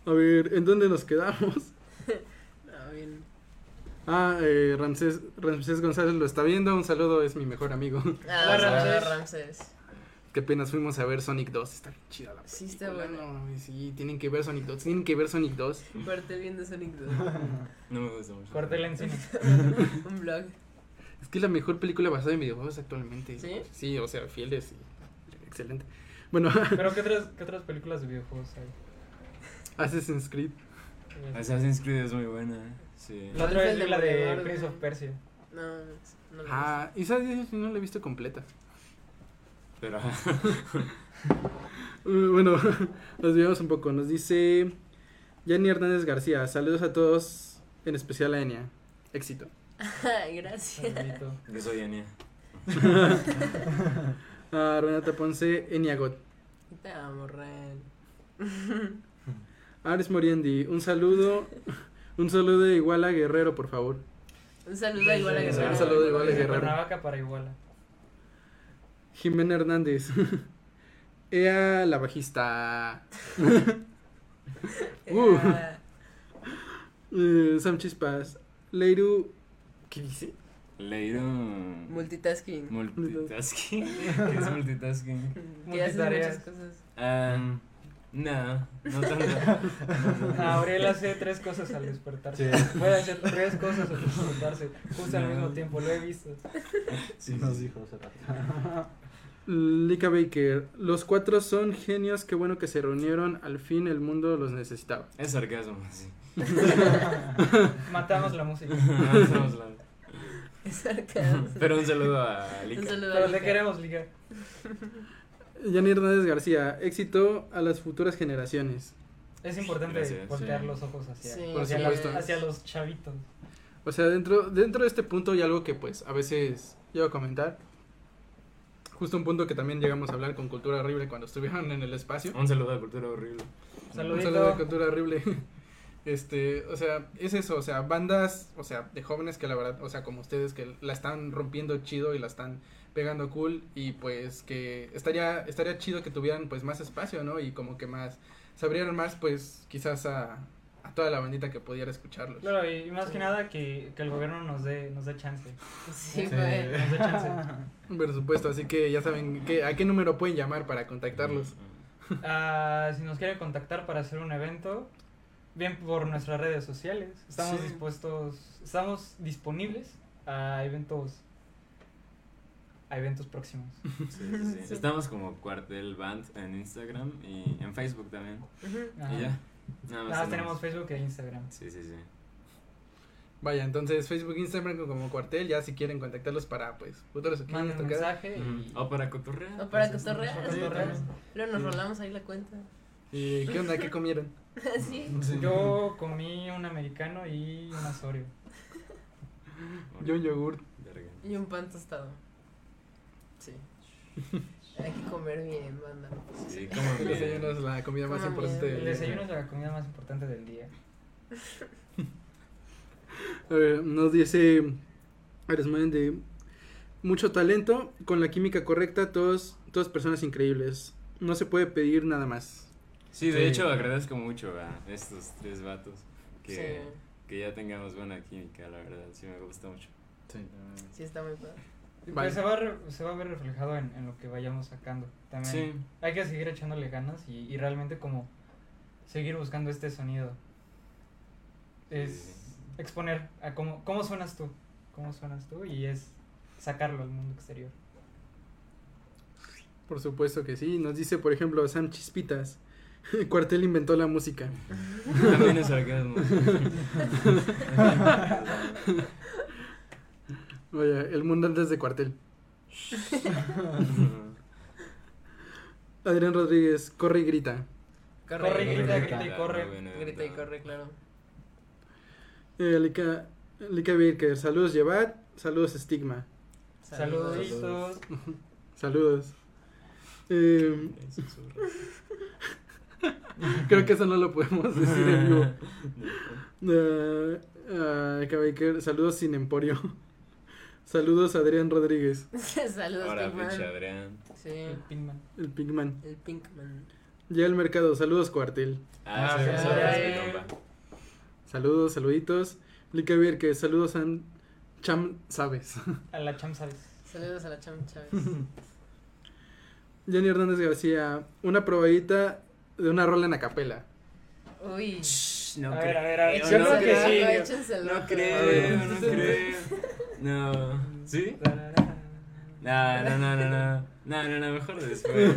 A ver, ¿en dónde nos quedamos? Ah, bien. Ah, eh, Ramsés, Ramsés González lo está viendo. Un saludo, es mi mejor amigo. Ah, Hola, Ramsés. Ramsés. Ramsés. Que apenas fuimos a ver Sonic 2. Está bien chida la Sí, está película, buena. no sí, tienen que ver Sonic 2. Tienen que ver Sonic 2. Parte bien de Sonic 2. No me gusta mucho. En cine. Un blog. Es que es la mejor película basada en videojuegos actualmente. ¿Sí? Sí, o sea, fieles y excelente. Bueno, Pero ¿qué otras, qué otras películas de videojuegos hay? Assassin's Creed. Assassin's Creed es muy buena. ¿eh? Sí. La otra ¿Cuál es la de Prince of Persia. No, no lo Ah, y sabes, no la he visto completa. Pero Uh, bueno, nos vemos un poco. Nos dice Yanni Hernández García. Saludos a todos, en especial a Enia. Éxito. Ay, Gracias. Saludito. yo soy Ania. A Renata Ponce, Enia God. Te amo, Ren. Ares Moriendi, un saludo. Un saludo de Iguala Guerrero, por favor. Un saludo a Desde- Guerrero. Un saludo igual a desde Guerrero. Cuernavaca para Iguala. Jimena Hernández. Ea la bajista. Uh. Sam Chispas. Leiru. ¿Qué dice? Leído. multitasking. Multitasking. ¿Qué es multitasking? Que haces muchas cosas. Ah, no, no tanto. Ah, Aurel hace tres cosas al despertarse. Sí. Puede hacer tres cosas al despertarse. Justo al No. mismo tiempo, lo he visto. Sí, nos dijo hace rato. Lika Baker. Los cuatro son genios. Qué bueno que se reunieron. Al fin el mundo los necesitaba. Es sarcasmo, sí. Matamos la música. Avanzamos la- Es sarcasmo. Pero un saludo a Un Lika. a Pero le Lika. queremos ligar. Yani Hernández García. Éxito a las futuras generaciones. Es importante Gracias. voltear Sí. los ojos hacia, Sí, hacia, supuesto. la- hacia los chavitos. O sea, dentro, dentro de este punto hay algo que pues a veces llego a comentar. Justo un punto que también llegamos a hablar con Cultura Horrible cuando estuvieron en el espacio. Un saludo a Cultura Horrible. Un saludo de Cultura Horrible. Este, o sea, es eso, o sea, bandas, o sea, de jóvenes que la verdad, o sea, como ustedes que la están rompiendo chido y la están pegando cool y pues que estaría estaría chido que tuvieran pues más espacio, ¿no? Y como que más se abrieran más pues quizás a, a toda la bandita que pudiera escucharlos. Claro, y más que nada que, que el gobierno nos dé, nos dé chance. Sí. Nos dé chance. Por supuesto, así que ya saben que, a qué número pueden llamar para contactarlos. Ah, si nos quieren contactar para hacer un evento, bien por nuestras redes sociales. Estamos Sí. dispuestos, estamos disponibles a eventos a eventos próximos. Sí, sí, sí. Estamos como Cuartel Band en Instagram y en Facebook también. Y ya. Nada más. Nada más tenemos Facebook e Instagram. Sí, sí, sí. Vaya, entonces Facebook, Instagram como cuartel, ya si quieren contactarlos para pues futuros Manden un mensaje y. O para cotorrear. O para pues, cotorrear. Luego nos Sí. rolamos ahí la cuenta. ¿Y qué onda? ¿Qué comieron? sí. yo comí un americano y un asorio. Yo un yogur. Y un pan tostado. Sí. Hay que comer bien, banda. Sí, como El desayuno es la comida más Coman importante bien. del El día. desayuno es la comida más importante del día. A ver, nos dice Aresmaen de mucho talento, con la química correcta, todos, todas personas increíbles. No se puede pedir nada más. Sí, de Sí. hecho agradezco mucho a estos tres vatos que, Sí. que ya tengamos buena química, la verdad, sí me gusta mucho. Sí, Sí, está muy padre. Vale. Pues se va, a re- se va a ver reflejado en, en lo que vayamos sacando. También Sí, hay que seguir echándole ganas y, y realmente como seguir buscando este sonido. Es Sí. exponer a cómo, cómo suenas tú, cómo suenas tú y es sacarlo al mundo exterior. Por supuesto que sí. Nos dice, por ejemplo, Sam Chispitas. Cuartel inventó la música. también es sarcasmo. Vaya, el mundo antes de cuartel. Adrián Rodríguez, corre y grita. Corre, grita, grita, grita y corre. Grita y corre, claro. Eh, Lika, Lika Birker, saludos Llevat, saludos Stigma. Saluditos. Saludos. Eh, creo que eso no lo podemos decir en vivo. Ah, Baker, saludos sin emporio. Saludos Adrián Rodríguez, Saludos, Ahora, Pinkman. pinche Adrián. Sí, El Pinkman. el Pigman. el Pinkman. Ya el mercado, saludos cuartel. Ah, Ah, sí, sí. Saludos, saluditos. Lika Birker, saludos a Cham Sabes. A la cham sabes. Saludos a la Cham Chávez. Jenny Hernández García, una probadita de una rola en acapela. Uy. No A ver, creo. a ver, a ver. Yo Yo no creo. No creo, no creo. No. ¿Sí? No, no, no, no, no. No, no, no, mejor después.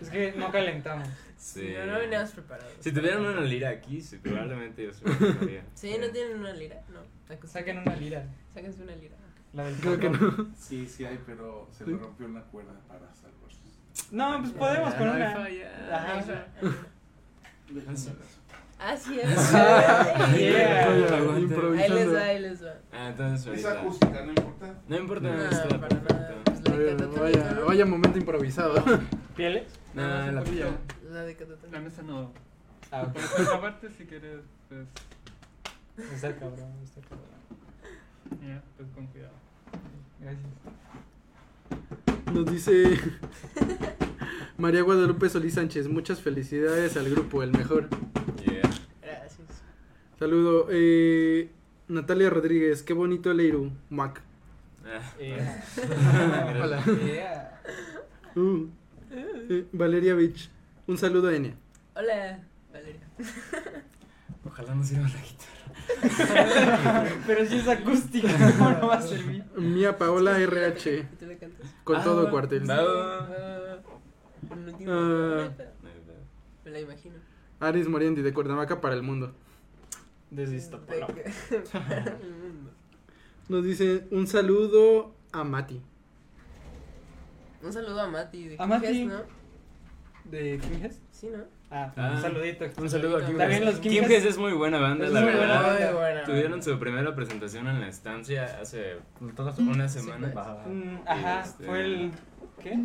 Es que no calentamos. Sí. No, no veníamos preparados. Si tuvieran una lira aquí, sí, probablemente yo se. Sí, no tienen una lira. No. Saquen una lira. Sáquense una lira. La del Creo que no. Sí, sí hay, pero se le rompió una cuerda para salvarse. No, pues podemos con no una. Ajá. Así es. Yeah. Vaya. Ahí les va, ahí les va. Ah, entonces Es ahorita. acústica, no importa. No importa, No, está para nada. Pues la vaya, Catatónica, vaya momento improvisado. ¿Pieles? No, la pilla. ¿no? La de Catatónica. La mesa no. Ah, ok. Pero pues, aparte, si quieres, pues. Está cabrón, está cabrón. Ya, pues con cuidado. Gracias. Nos dice María Guadalupe Solís Sánchez. Muchas felicidades al grupo, el mejor. Yeah. Gracias. Saludo. Eh, Natalia Rodríguez, qué bonito el Eiru. Mac. Ah. Eh, Hola. yeah. Uh, eh, Valeria Beach. Un saludo a Enia. Hola, Valeria. Ojalá no sirva la guitarra. Pero si es acústica, ¿cómo no va a servir? Mía Paola RH. Con Ah, todo cuartel. Ah. poeta. Me la imagino. Aris Moriendi de Cuernavaca para el mundo. Desde Iztapalapa. El mundo. Nos dice un saludo a Mati. Un saludo a Mati de A Mati. Quijes, ¿no? ¿De Kimges? Sí, ¿no? Ah, Ah, un saludito. Un saludo a Kim También los Kim es muy buena banda, Es la muy buena verdad. banda. Muy buena. Tuvieron su primera presentación en la estancia hace Todas una Sí, semana. pues. Ajá. Mm, Este- fue el... ¿Qué?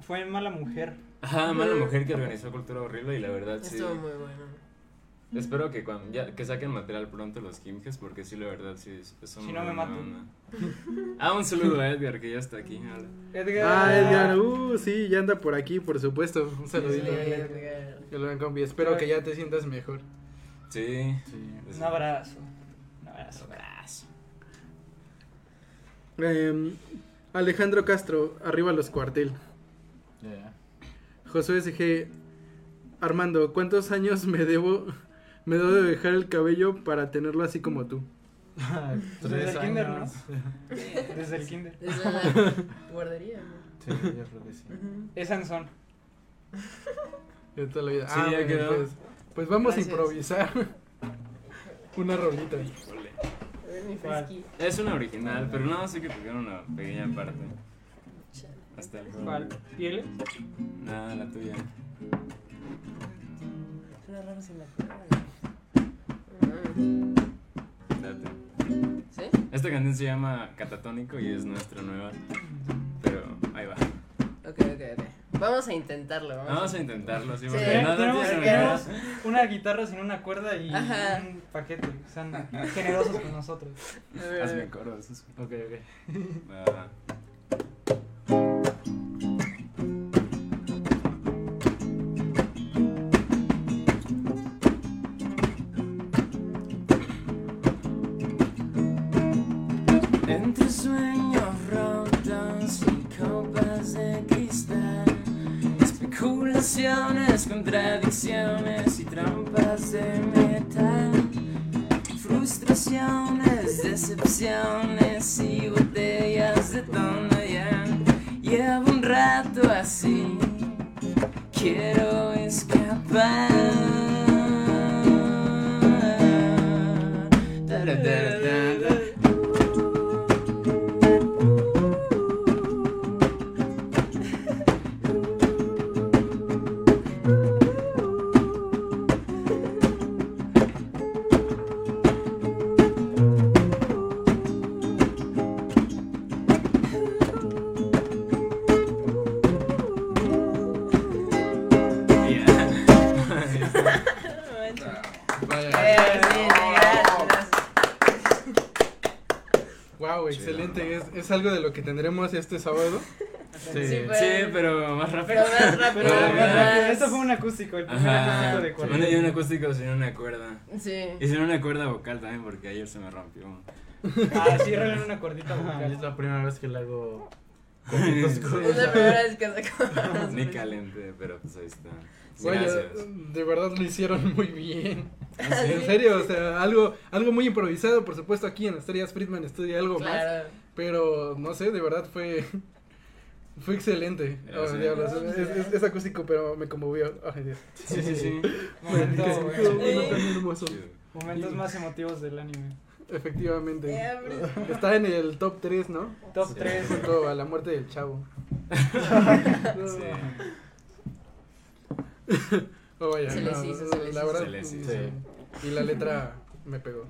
Fue Mala Mujer. Ajá, Mala Mujer que organizó Cultura Horrible y la verdad sí. Estuvo muy bueno. Espero que cuando ya que saquen material pronto los Kimges porque sí la verdad sí es- son Si no muy me mato. Ah, un saludo a Edgar que ya está aquí. Hola. Edgar. Ah, Edgar. Uh, sí, ya anda por aquí, por supuesto. Un saludito. Sí, Edgar. Que lo ven. Espero que ya te sientas mejor. Sí. Sí. Un abrazo. Un abrazo. Eh, Alejandro Castro, arriba los cuartel. Yeah. Josué SG. Armando, ¿cuántos años me debo me debo de dejar el cabello para tenerlo así como tú? Desde el kinder, ¿no? Desde el kinder. Desde la guardería, ¿no? Sí, yo creo que sí. Es Sansón. De toda la vida. Sí, Ah, ya bueno, quedó. Pues, pues vamos Gracias. a improvisar una rolita. Es una original, pero no, sí que tocaron una pequeña parte. Hasta el ¿Cuál? ¿Pieles? Nada, la tuya. Suena raro sin la. Date. ¿Sí? Esta canción se llama Catatónico y es nuestra nueva. Pero ahí va. Ok, ok, ok. Vamos a intentarlo. Vamos, Vamos a intentarlo, sí, porque no, no tenemos, idea. una guitarra sin una cuerda y Ajá. un paquete. Sean generosos con nosotros. Hazme ver. coro, eso es- Ok, ok. Va, contradicciones y trampas de metal, frustraciones, decepciones lo que tendremos este sábado. Sí. Sí, pues. Sí, pero más rápido. Pero más rápido. Pero más rápido, más- esto fue un acústico, el primer Ajá. acústico de cuerda. Bueno, y un acústico sin una cuerda. Sí. Y sin una cuerda vocal también, porque ayer se me rompió. Ah, sí, en una cuerdita vocal. es la primera vez que le hago. Sí. Es la primera vez que sacamos. Ni caliente, pero pues ahí está. Vaya, de verdad lo hicieron muy bien. ¿Ah, sí? En serio, o sea, algo, algo muy improvisado, por supuesto, aquí en Estrellas Friedman estudia algo más. Claro. Pero no sé, de verdad fue. Fue excelente. Oh, diablos, es, es- es acústico, pero me conmovió. Ay, Dios. Sí, sí, sí. Momento, hermoso. Momentos más emotivos del anime. Efectivamente. Está en el top 3, ¿no? Top Sí. 3. Junto a la muerte del chavo. Sí. Oh, vaya, Se les no, hizo, se les la hizo. verdad. Se les hizo. sí. Y la letra me pegó.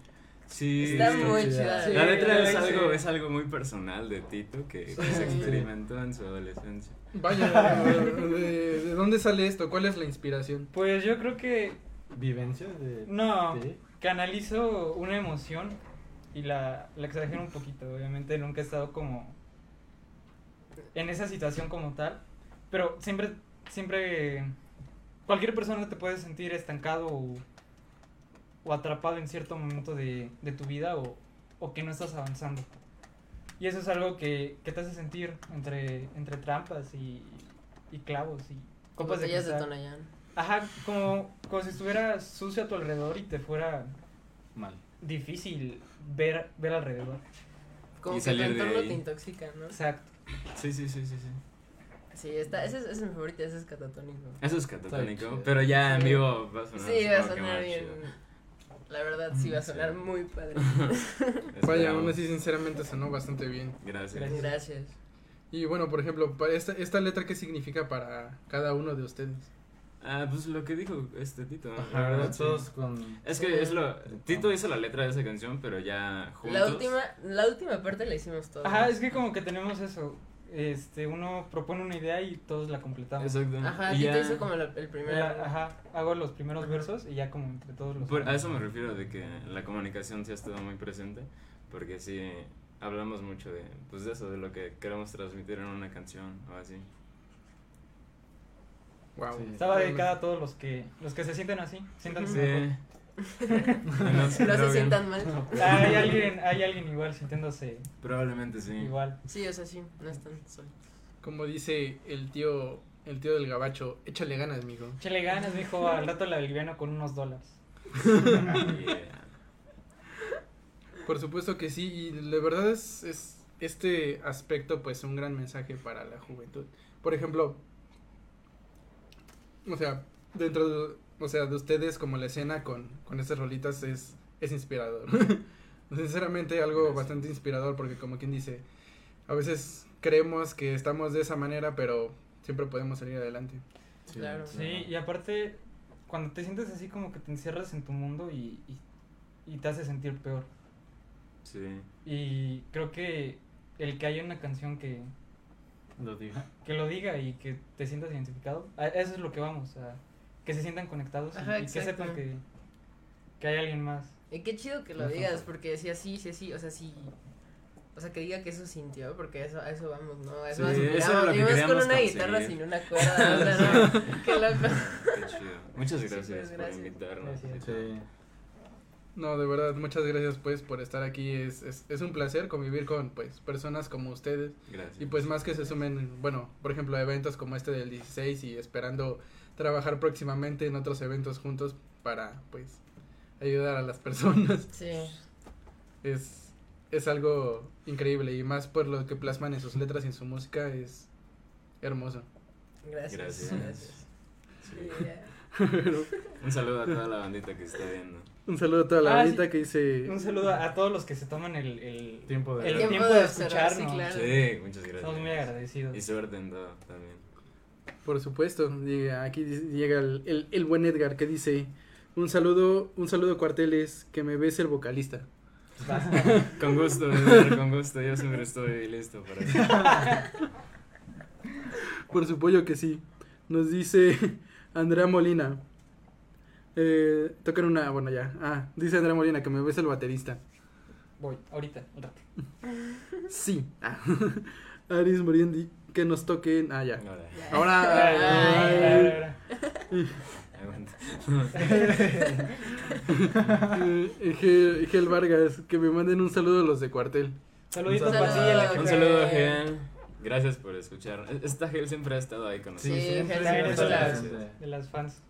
Sí, Está muy chida. La letra es sí. algo, es algo muy personal de Tito que, que se Sí. experimentó en su adolescencia. Vaya, ¿de, de dónde sale esto? ¿Cuál es la inspiración? Pues yo creo que Vivencias de. no, Sí. canalizo una emoción y la, la exagero un poquito. Obviamente nunca he estado como en esa situación como tal, pero siempre, siempre, cualquier persona te puede sentir estancado o, o atrapado en cierto momento de, de tu vida o, o que no estás avanzando. Y eso es algo que, que te hace sentir entre, entre trampas y, y clavos y copas de de. Tonayán. Ajá, como, como si estuviera sucio a tu alrededor y te fuera Mal. difícil ver, ver alrededor. Como Y que tu salir de entorno ahí. te intoxica, ¿no? Exacto. Sí, sí, sí, sí, sí. Sí, está, ese, es- ese es mi favorito, ese es catatónico. Eso es catatónico, pero ya en vivo va a sonar. Sí, va a sonar bien. La verdad, sí va a Sí. sonar muy padre. Vaya, aún así sinceramente sonó bastante bien. Gracias. Gracias. Y bueno, por ejemplo, para esta, esta letra, ¿qué significa para cada uno de ustedes? Ah, pues lo que dijo este Tito. La Ajá, verdad, sí. todos con. Es que es lo. Tito hizo la letra de esa canción, pero ya juntos. La última, la última parte la hicimos todos. Ajá, es que como que tenemos eso. Este, uno propone una idea y todos la completamos. Exacto. Ajá, y ya. hizo como la- el primer. La- ajá, hago los primeros versos y ya como entre todos los. Por- a eso me refiero de que la comunicación sí ha estado muy presente, porque sí hablamos mucho de, pues de eso, de lo que queremos transmitir en una canción o así. Wow. Sí. Estaba dedicada a todos los que los que se sienten así, siéntanse mejor. No, se sientan mal. Hay alguien, hay alguien igual sintiéndose Probablemente sí. igual. Sí, o sea, sí, no están solos. Como dice el tío, el tío del gabacho, échale ganas, mijo. Échale ganas, mijo, al rato la aliviano con unos dólares. Yeah. Por supuesto que sí, y de verdad es, es este aspecto pues un gran mensaje para la juventud. Por ejemplo, o sea, dentro de, o sea, de ustedes como la escena con, con estas rolitas es, es inspirador. Sinceramente algo Gracias. bastante inspirador porque como quien dice, a veces creemos que estamos de esa manera, pero siempre podemos salir adelante. Sí, Claro. Sí, y aparte, cuando te sientes así como que te encierras en tu mundo y, y, y te hace sentir peor. Sí. Y creo que el que haya una canción que, Lo digo. que lo diga y que te sientas identificado, a eso es lo que vamos, a que se sientan conectados y- Ajá, y, que sepan que, que hay alguien más. Y qué chido que lo Ajá. digas, porque si así, si así, o sea, sí. O sea, que diga que eso sintió, porque a eso, a eso vamos, ¿no? Eso Sí, eso era lo que y con una guitarra sin una cuerda, o sea, no, qué loco. Qué chido. Muchas Sí, gracias por gracias. invitarnos. Gracias. Sí. No, de verdad, muchas gracias pues por estar aquí. Es, es, es un placer convivir con pues personas como ustedes. Gracias. Y pues más que se sumen, bueno, por ejemplo, a eventos como este del 16 y esperando trabajar próximamente en otros eventos juntos para pues ayudar a las personas. Sí. Es, es algo increíble y más por lo que plasman en sus letras y en su música es hermoso. Gracias. Gracias. Gracias. Sí. Yeah. Un saludo a toda la bandita que está viendo. Un saludo a toda la Ah, bandita sí. que dice... Un saludo a todos los que se toman el, el Tiempo de el tiempo, Tiempo de de sí, escucharnos. claro. Sí, muchas gracias. Estamos muy agradecidos. Y suerte en todo también. Por supuesto, llega- aquí llega el, el, el buen Edgar que dice... Un saludo, un saludo cuarteles, que me ves el vocalista. Con gusto, Edgar, con gusto. Yo siempre estoy listo para eso. Por supuesto que sí. Nos dice Andrea Molina. Eh, tocan una, bueno ya. Ah, dice Andrea Molina que me ves el baterista. Voy, ahorita, al rato. Sí. Ah. Aris Moriendi, que nos toquen. Ah, ya. Ahora, eh, Gel, Gel Vargas, que me manden un saludo a los de cuartel. Saluditos Un saludo. a Gel. Gracias por escuchar. Esta Gel siempre ha estado ahí con Sí, nosotros. siempre, Gel, es de las, siempre. de las fans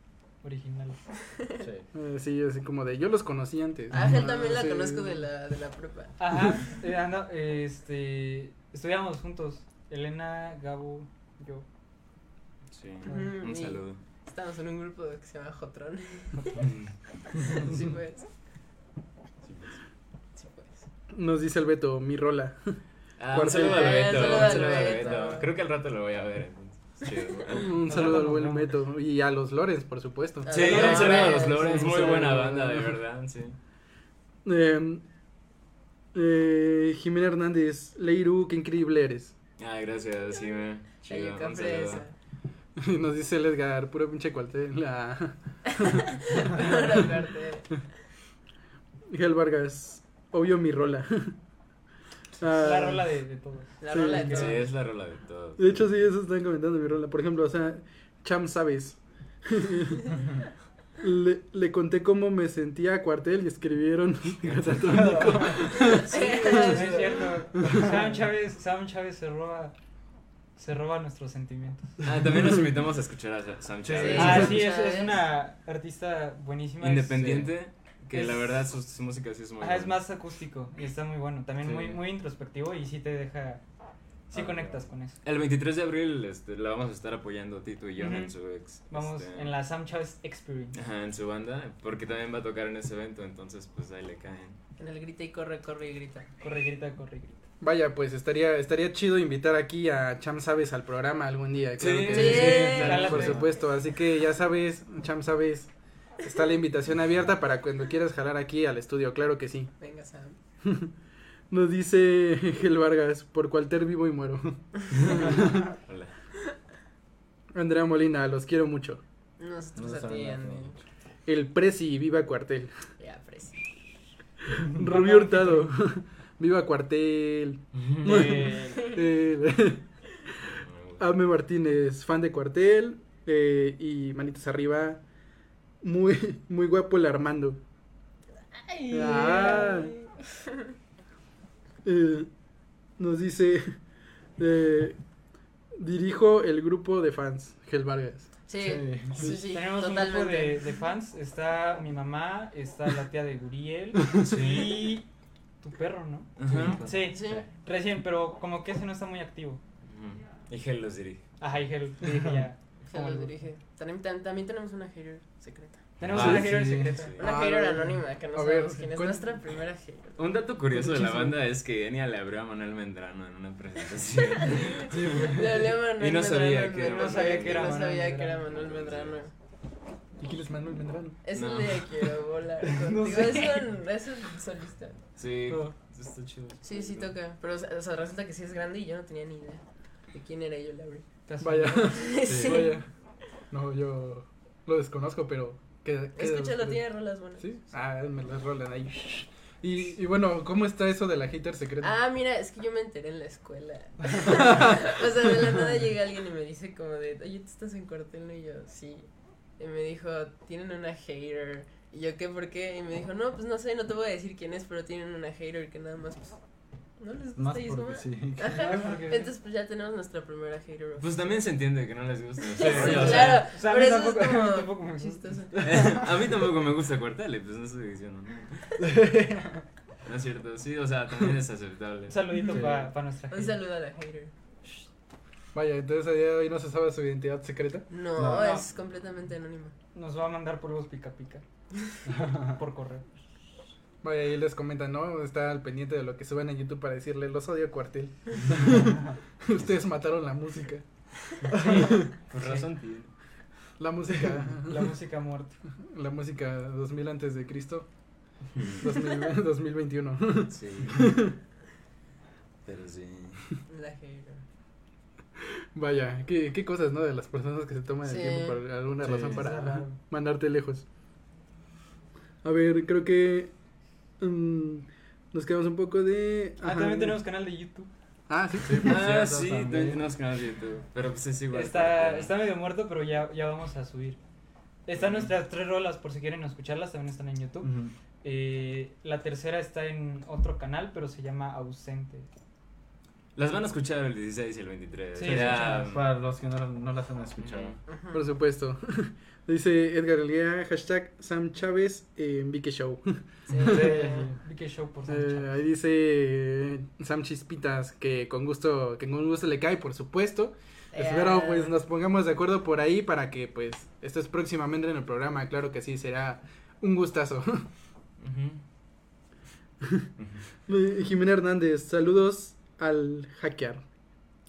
originales. Sí. Eh, sí, así como de. Yo los conocí antes. Ah, también la sí. conozco de la, de la prepa. Ajá, eh, anda, este, estudiamos juntos, Elena, Gabo, yo. Sí. Un saludo. Estamos en un grupo que se llama Jotron. sí, pues. Sí, pues. Nos dice el Beto, mi rola. Ah, un saludo al Eh, Beto. saludo Un al saludo al Beto. Beto. Creo que al rato lo voy a ver. chido. un saludo al buen Beto. Y a los Lorenz, por supuesto. Sí, Los un saludo a los Lawrence. sí, Muy sí. buena banda, de verdad, sí. Eh, eh, Jimena Hernández, Leiru, qué increíble eres. Ah, gracias, sí, me. Chido. Fresa. Nos dice el Edgar, puro pinche cuartel. La... Ahora aparte. Gel Vargas, obvio mi rola. Ah, La rola de, de todos. La Sí. rola de Sí, todos. es la rola de todo. De hecho, sí, eso están comentando mi rola. Por ejemplo, o sea, Cham Sabes. Le, le conté cómo me sentía a cuartel y escribieron Gatatónico. Sí, es cierto. Sam Chávez, Sam Chávez se roba, se roba nuestros sentimientos. Ah, también nos invitamos a escuchar a Sam Chávez. Ah, sí, es, es una artista buenísima. es- Independiente, que Es- la verdad su, su música sí es muy Ajá, es más acústico y está muy bueno. También Sí. muy, muy introspectivo y sí te deja. Sí Ah. conectas con eso. El 23 de abril este, la vamos a estar apoyando Tito y yo Ujú. en su ex. Vamos este, en la Sam Chávez Experience. Ajá, en su banda, porque también va a tocar en ese evento, entonces pues ahí le caen. En el grita y corre, corre y grita. Corre, grita, corre, grita. Vaya, pues estaría estaría chido invitar aquí a Cham Sabes al programa algún día. Claro Sí, que sí, sí, jálate. por supuesto. Así que ya sabes, Cham Sabes, está la invitación abierta para cuando quieras jalar aquí al estudio. Claro que sí. Venga, Sam. Nos dice Gel Vargas, por cualter vivo y muero. Hola. Andrea Molina, los quiero mucho. Nosotros No a ti. El Prezi, viva cuartel. Ya, Presi. Rubio Hurtado, viva cuartel. Ame Martínez, fan de cuartel. eh, y manitas arriba, muy, muy guapo el Armando. Ah. Eh, nos dice, eh, dirijo el grupo de fans, Gel Vargas. Sí, Sí. sí, sí, Tenemos un grupo de, de fans. Está mi mamá, está la tía de Guriel y tu perro, ¿no? Ajá. Sí, Sí. recién, pero como que ese no está muy activo. Y Gel los dirige. Ajá, y él dije ya. Se como lo el- dirige. También, tam- también tenemos una hater secreta. Tenemos Ah, una hater sí, secreta. sí. Una Ah, hater anónima que no sabemos quién es. Nuestra primera hater. Un dato curioso de la banda es que Enya le abrió a Manuel Mendrano en una presentación. Le hablé a Manuel Y no sabía Medrano, que era no Manuel sabía que era, no sabía que era Manuel Medrano. ¿Y quién es Manuel Mendrano? Es No. el de Quiero volar contigo. No sé. Es, un, es un solista. Sí, Oh. está chido. Sí, sí toca. Pero o sea, resulta que sí es grande y yo no tenía ni idea de quién era yo le abrí. Sí. vaya. No, yo lo desconozco, pero... ¿qué, qué- Escúchalo, tiene rolas buenas. ¿Sí? Ah, me las rolan ahí. Y, y bueno, ¿cómo está eso de la hater secreta? Ah, mira, es que yo me enteré en la escuela. o sea, de la nada llega alguien y me dice como de, oye, ¿tú estás en cuartel? ¿no?" Y yo, sí. Y me dijo, tienen una hater. Y yo, ¿qué? ¿Por qué? Y me dijo, no, pues no sé, no te voy a decir quién es, pero tienen una hater que nada más, pues, no les gusta Más y es porque como- sí. Ajá. Entonces, pues ya tenemos nuestra primera hater. Pues también se entiende que no les gusta. Sí, o sea, claro. O sea, a mí eso tampoco- es a mí como tampoco me gusta. chistoso. a mí tampoco me gusta Cuartel, y pues no estoy diciendo. No, no es cierto, sí, o sea, también es aceptable. Un saludito Sí. para nuestra Un gente. saludo a la hater. Vaya, entonces a día de hoy no se sabe su identidad secreta. No, No. es completamente anónima. Nos va a mandar polvos pica pica. por correo. Vaya, ahí les comentan, ¿no? Está al pendiente de lo que suben en YouTube para decirle, los odio cuartel. Ustedes mataron la música. Por razón, tío. La música, La música muerta. la música 2000 antes de Cristo, 2000 2021. Sí. Pero sí. La. Vaya, qué, qué cosas, ¿no? De las personas que se toman el Sí. tiempo por alguna Sí, razón sí, para mandarte lejos. A ver, creo que mm, nos quedamos un poco de... Ah, ajá. también tenemos canal de YouTube. Ah, sí. Ah, cierto, sí, también. tenemos canal de YouTube. Pero pues es igual. Está, está medio muerto, pero ya, ya vamos a subir. Están nuestras tres rolas, por si quieren escucharlas, también están en YouTube. Eh, la tercera está en otro canal, pero se llama Ausente. Las van a escuchar el 16 y el 23. Sí, ya. Para los que no, no las han escuchado. Por supuesto. Dice Edgar Elguea, hashtag Sam Chávez en Vique Show. Sí. Vicky Show por Sam Eh, ahí dice eh, Sam Chispitas que con gusto, que con gusto le cae, por supuesto. Espero Eh, pues nos pongamos de acuerdo por ahí para que pues esto es próximamente en el programa, claro que sí, será un gustazo. Eh, Jimena Hernández, saludos al hackear.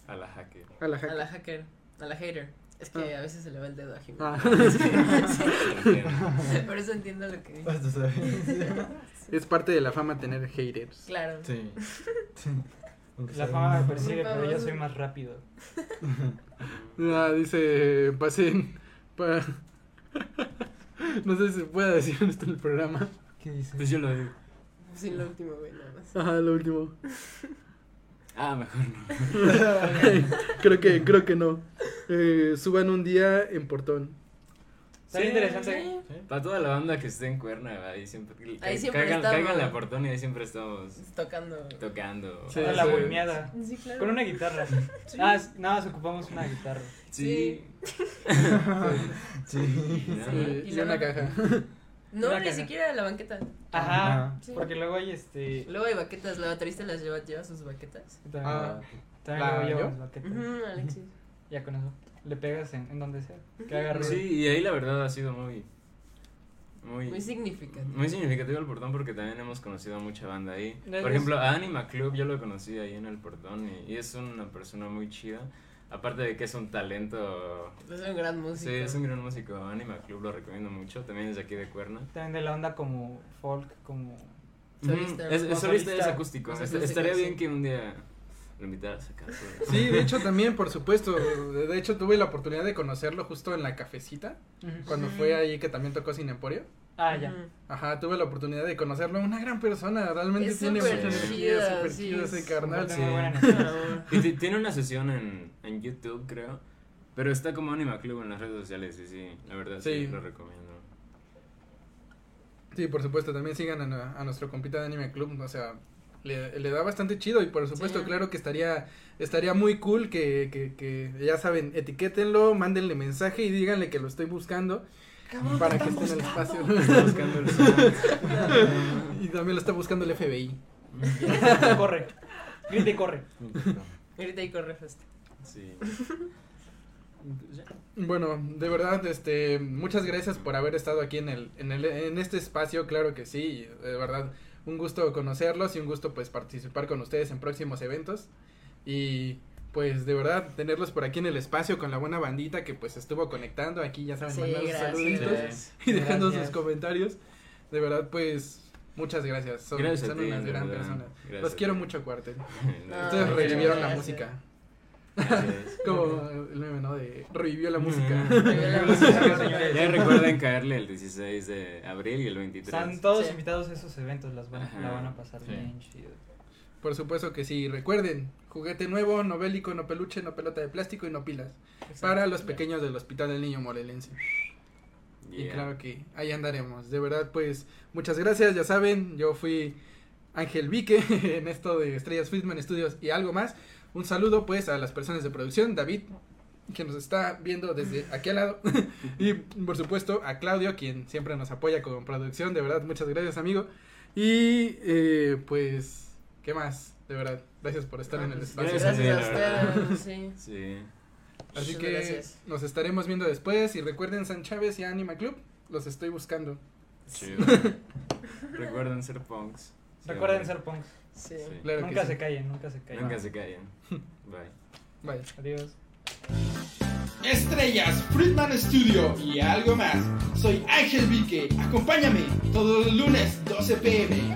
A la hacker. A la A hacker. la hacker. A la hater. Es que Ah. a veces se le va el dedo a Jimena. Ah. Sí. Por eso entiendo lo que dice. Es parte de la fama tener haters. Claro. Sí. La fama me persigue, pero yo soy más rápido. Ah, dice, pasen pa- No sé si se puede decir esto en el programa. ¿Qué dices? Pues yo lo digo. Sin lo último, güey, nada más. Ajá, lo último. Ah, mejor no. creo que creo que no. Eh, suban un día en Portón. Está interesante. Sí. Para toda la banda que esté en Cuerna, ahí siempre, Ahí siempre caigan, estamos. caigan a Portón y ahí siempre estamos Tocando. tocando. Sí, Toda la sí. bohemiada. Sí, claro. Con una guitarra. Nada, más- nada más ocupamos una guitarra. Sí. Sí. Sí, y y una caja. No, ni caja. siquiera la banqueta. Ajá. Sí. Porque luego hay este. Luego hay baquetas, la baterista las lleva, lleva sus baquetas. También, Ah, también ¿la luego yo? llevamos baquetas. Alexis. Ya con eso. Le pegas en, en donde sea. Que haga ruido. Sí, y ahí la verdad ha sido muy. Muy, Muy significativo. muy significativo el portón porque también hemos conocido a mucha banda ahí. Por ejemplo, a Anima Club yo lo conocí ahí en el portón y, y es una persona muy chida. Aparte de que es un talento. Es un gran músico. Sí, es un gran músico. Anima Club lo recomiendo mucho. También es de aquí de Cuerna. También de la onda como folk, como. Solista. Ujú, Es, es solista, es solista. acústico. Es Est- acústico, Estaría sí. bien que un día lo invitaras acá. Sí, de hecho también, por supuesto. De hecho tuve la oportunidad de conocerlo justo en la cafecita. Cuando fue ahí que también tocó Sin Emporio. Ah, ya. Ajá, tuve la oportunidad de conocerlo. Una gran persona, realmente Es tiene mucha energía, súper sí, chido es- ese carnal. Sí. Y ti- tiene una sesión en, en YouTube, creo. Pero está como Anima Club en las redes sociales. Y sí, la verdad sí, Sí. lo recomiendo. Sí, por supuesto, también sigan a, a nuestro compita de Anime Club, o sea, le, le da bastante chido y por supuesto, Sí. claro que estaría estaría muy cool que, que, que, ya saben, etiquétenlo, mándenle mensaje y díganle que lo estoy buscando para que esté en el espacio. Está buscando el y también lo está buscando el FBI. corre. Grita y corre. Grita y corre fest. Sí. Bueno, de verdad, este, muchas gracias por haber estado aquí en el, en el, en este espacio, claro que sí, de verdad, un gusto conocerlos y un gusto pues participar con ustedes en próximos eventos y pues de verdad tenerlos por aquí en el espacio con la buena bandita que pues estuvo conectando aquí, ya saben, Sí, mandando sus gracias. saluditos y dejando Gracias. sus comentarios, de verdad pues muchas gracias, son, Gracias a son ti, unas gran verdad. personas, Gracias los quiero mucho cuartel, No, ustedes revivieron la música, como el meme, ¿no? De revivió la música. Revivió la música, señores. Ya recuerden caerle el 16 de abril y el 23. Están todos Sí. invitados a esos eventos, las van, la van a pasar Sí. bien chido. Por supuesto que sí. Recuerden, juguete nuevo, no bélico, no peluche, no pelota de plástico y no pilas. Para los pequeños del Hospital del Niño Morelense. Y claro que ahí andaremos. De verdad, pues, muchas gracias. Ya saben, yo fui Ángel Vique en esto de Estrellas Friedman Studios y algo más. Un saludo, pues, a las personas de producción. David, que nos está viendo desde aquí al lado. y, por supuesto, a Claudio, quien siempre nos apoya con producción. De verdad, muchas gracias, amigo. Y, eh, pues, ¿qué más? De verdad, gracias por estar en el espacio. Gracias a ustedes, sí. Sí. Así que gracias. nos estaremos viendo después. Y recuerden San Chávez y Anima Club. Los estoy buscando. Chido. Recuerden ser punks. Recuerden Siempre. ser punks. Sí. Sí. Claro que nunca sí. se callen, nunca se callen. Nunca se callen. Bye. Bye. Adiós. Estrellas, Friedman Studio y algo más. Soy Ángel Vique. Acompáñame todos los lunes 12 pm.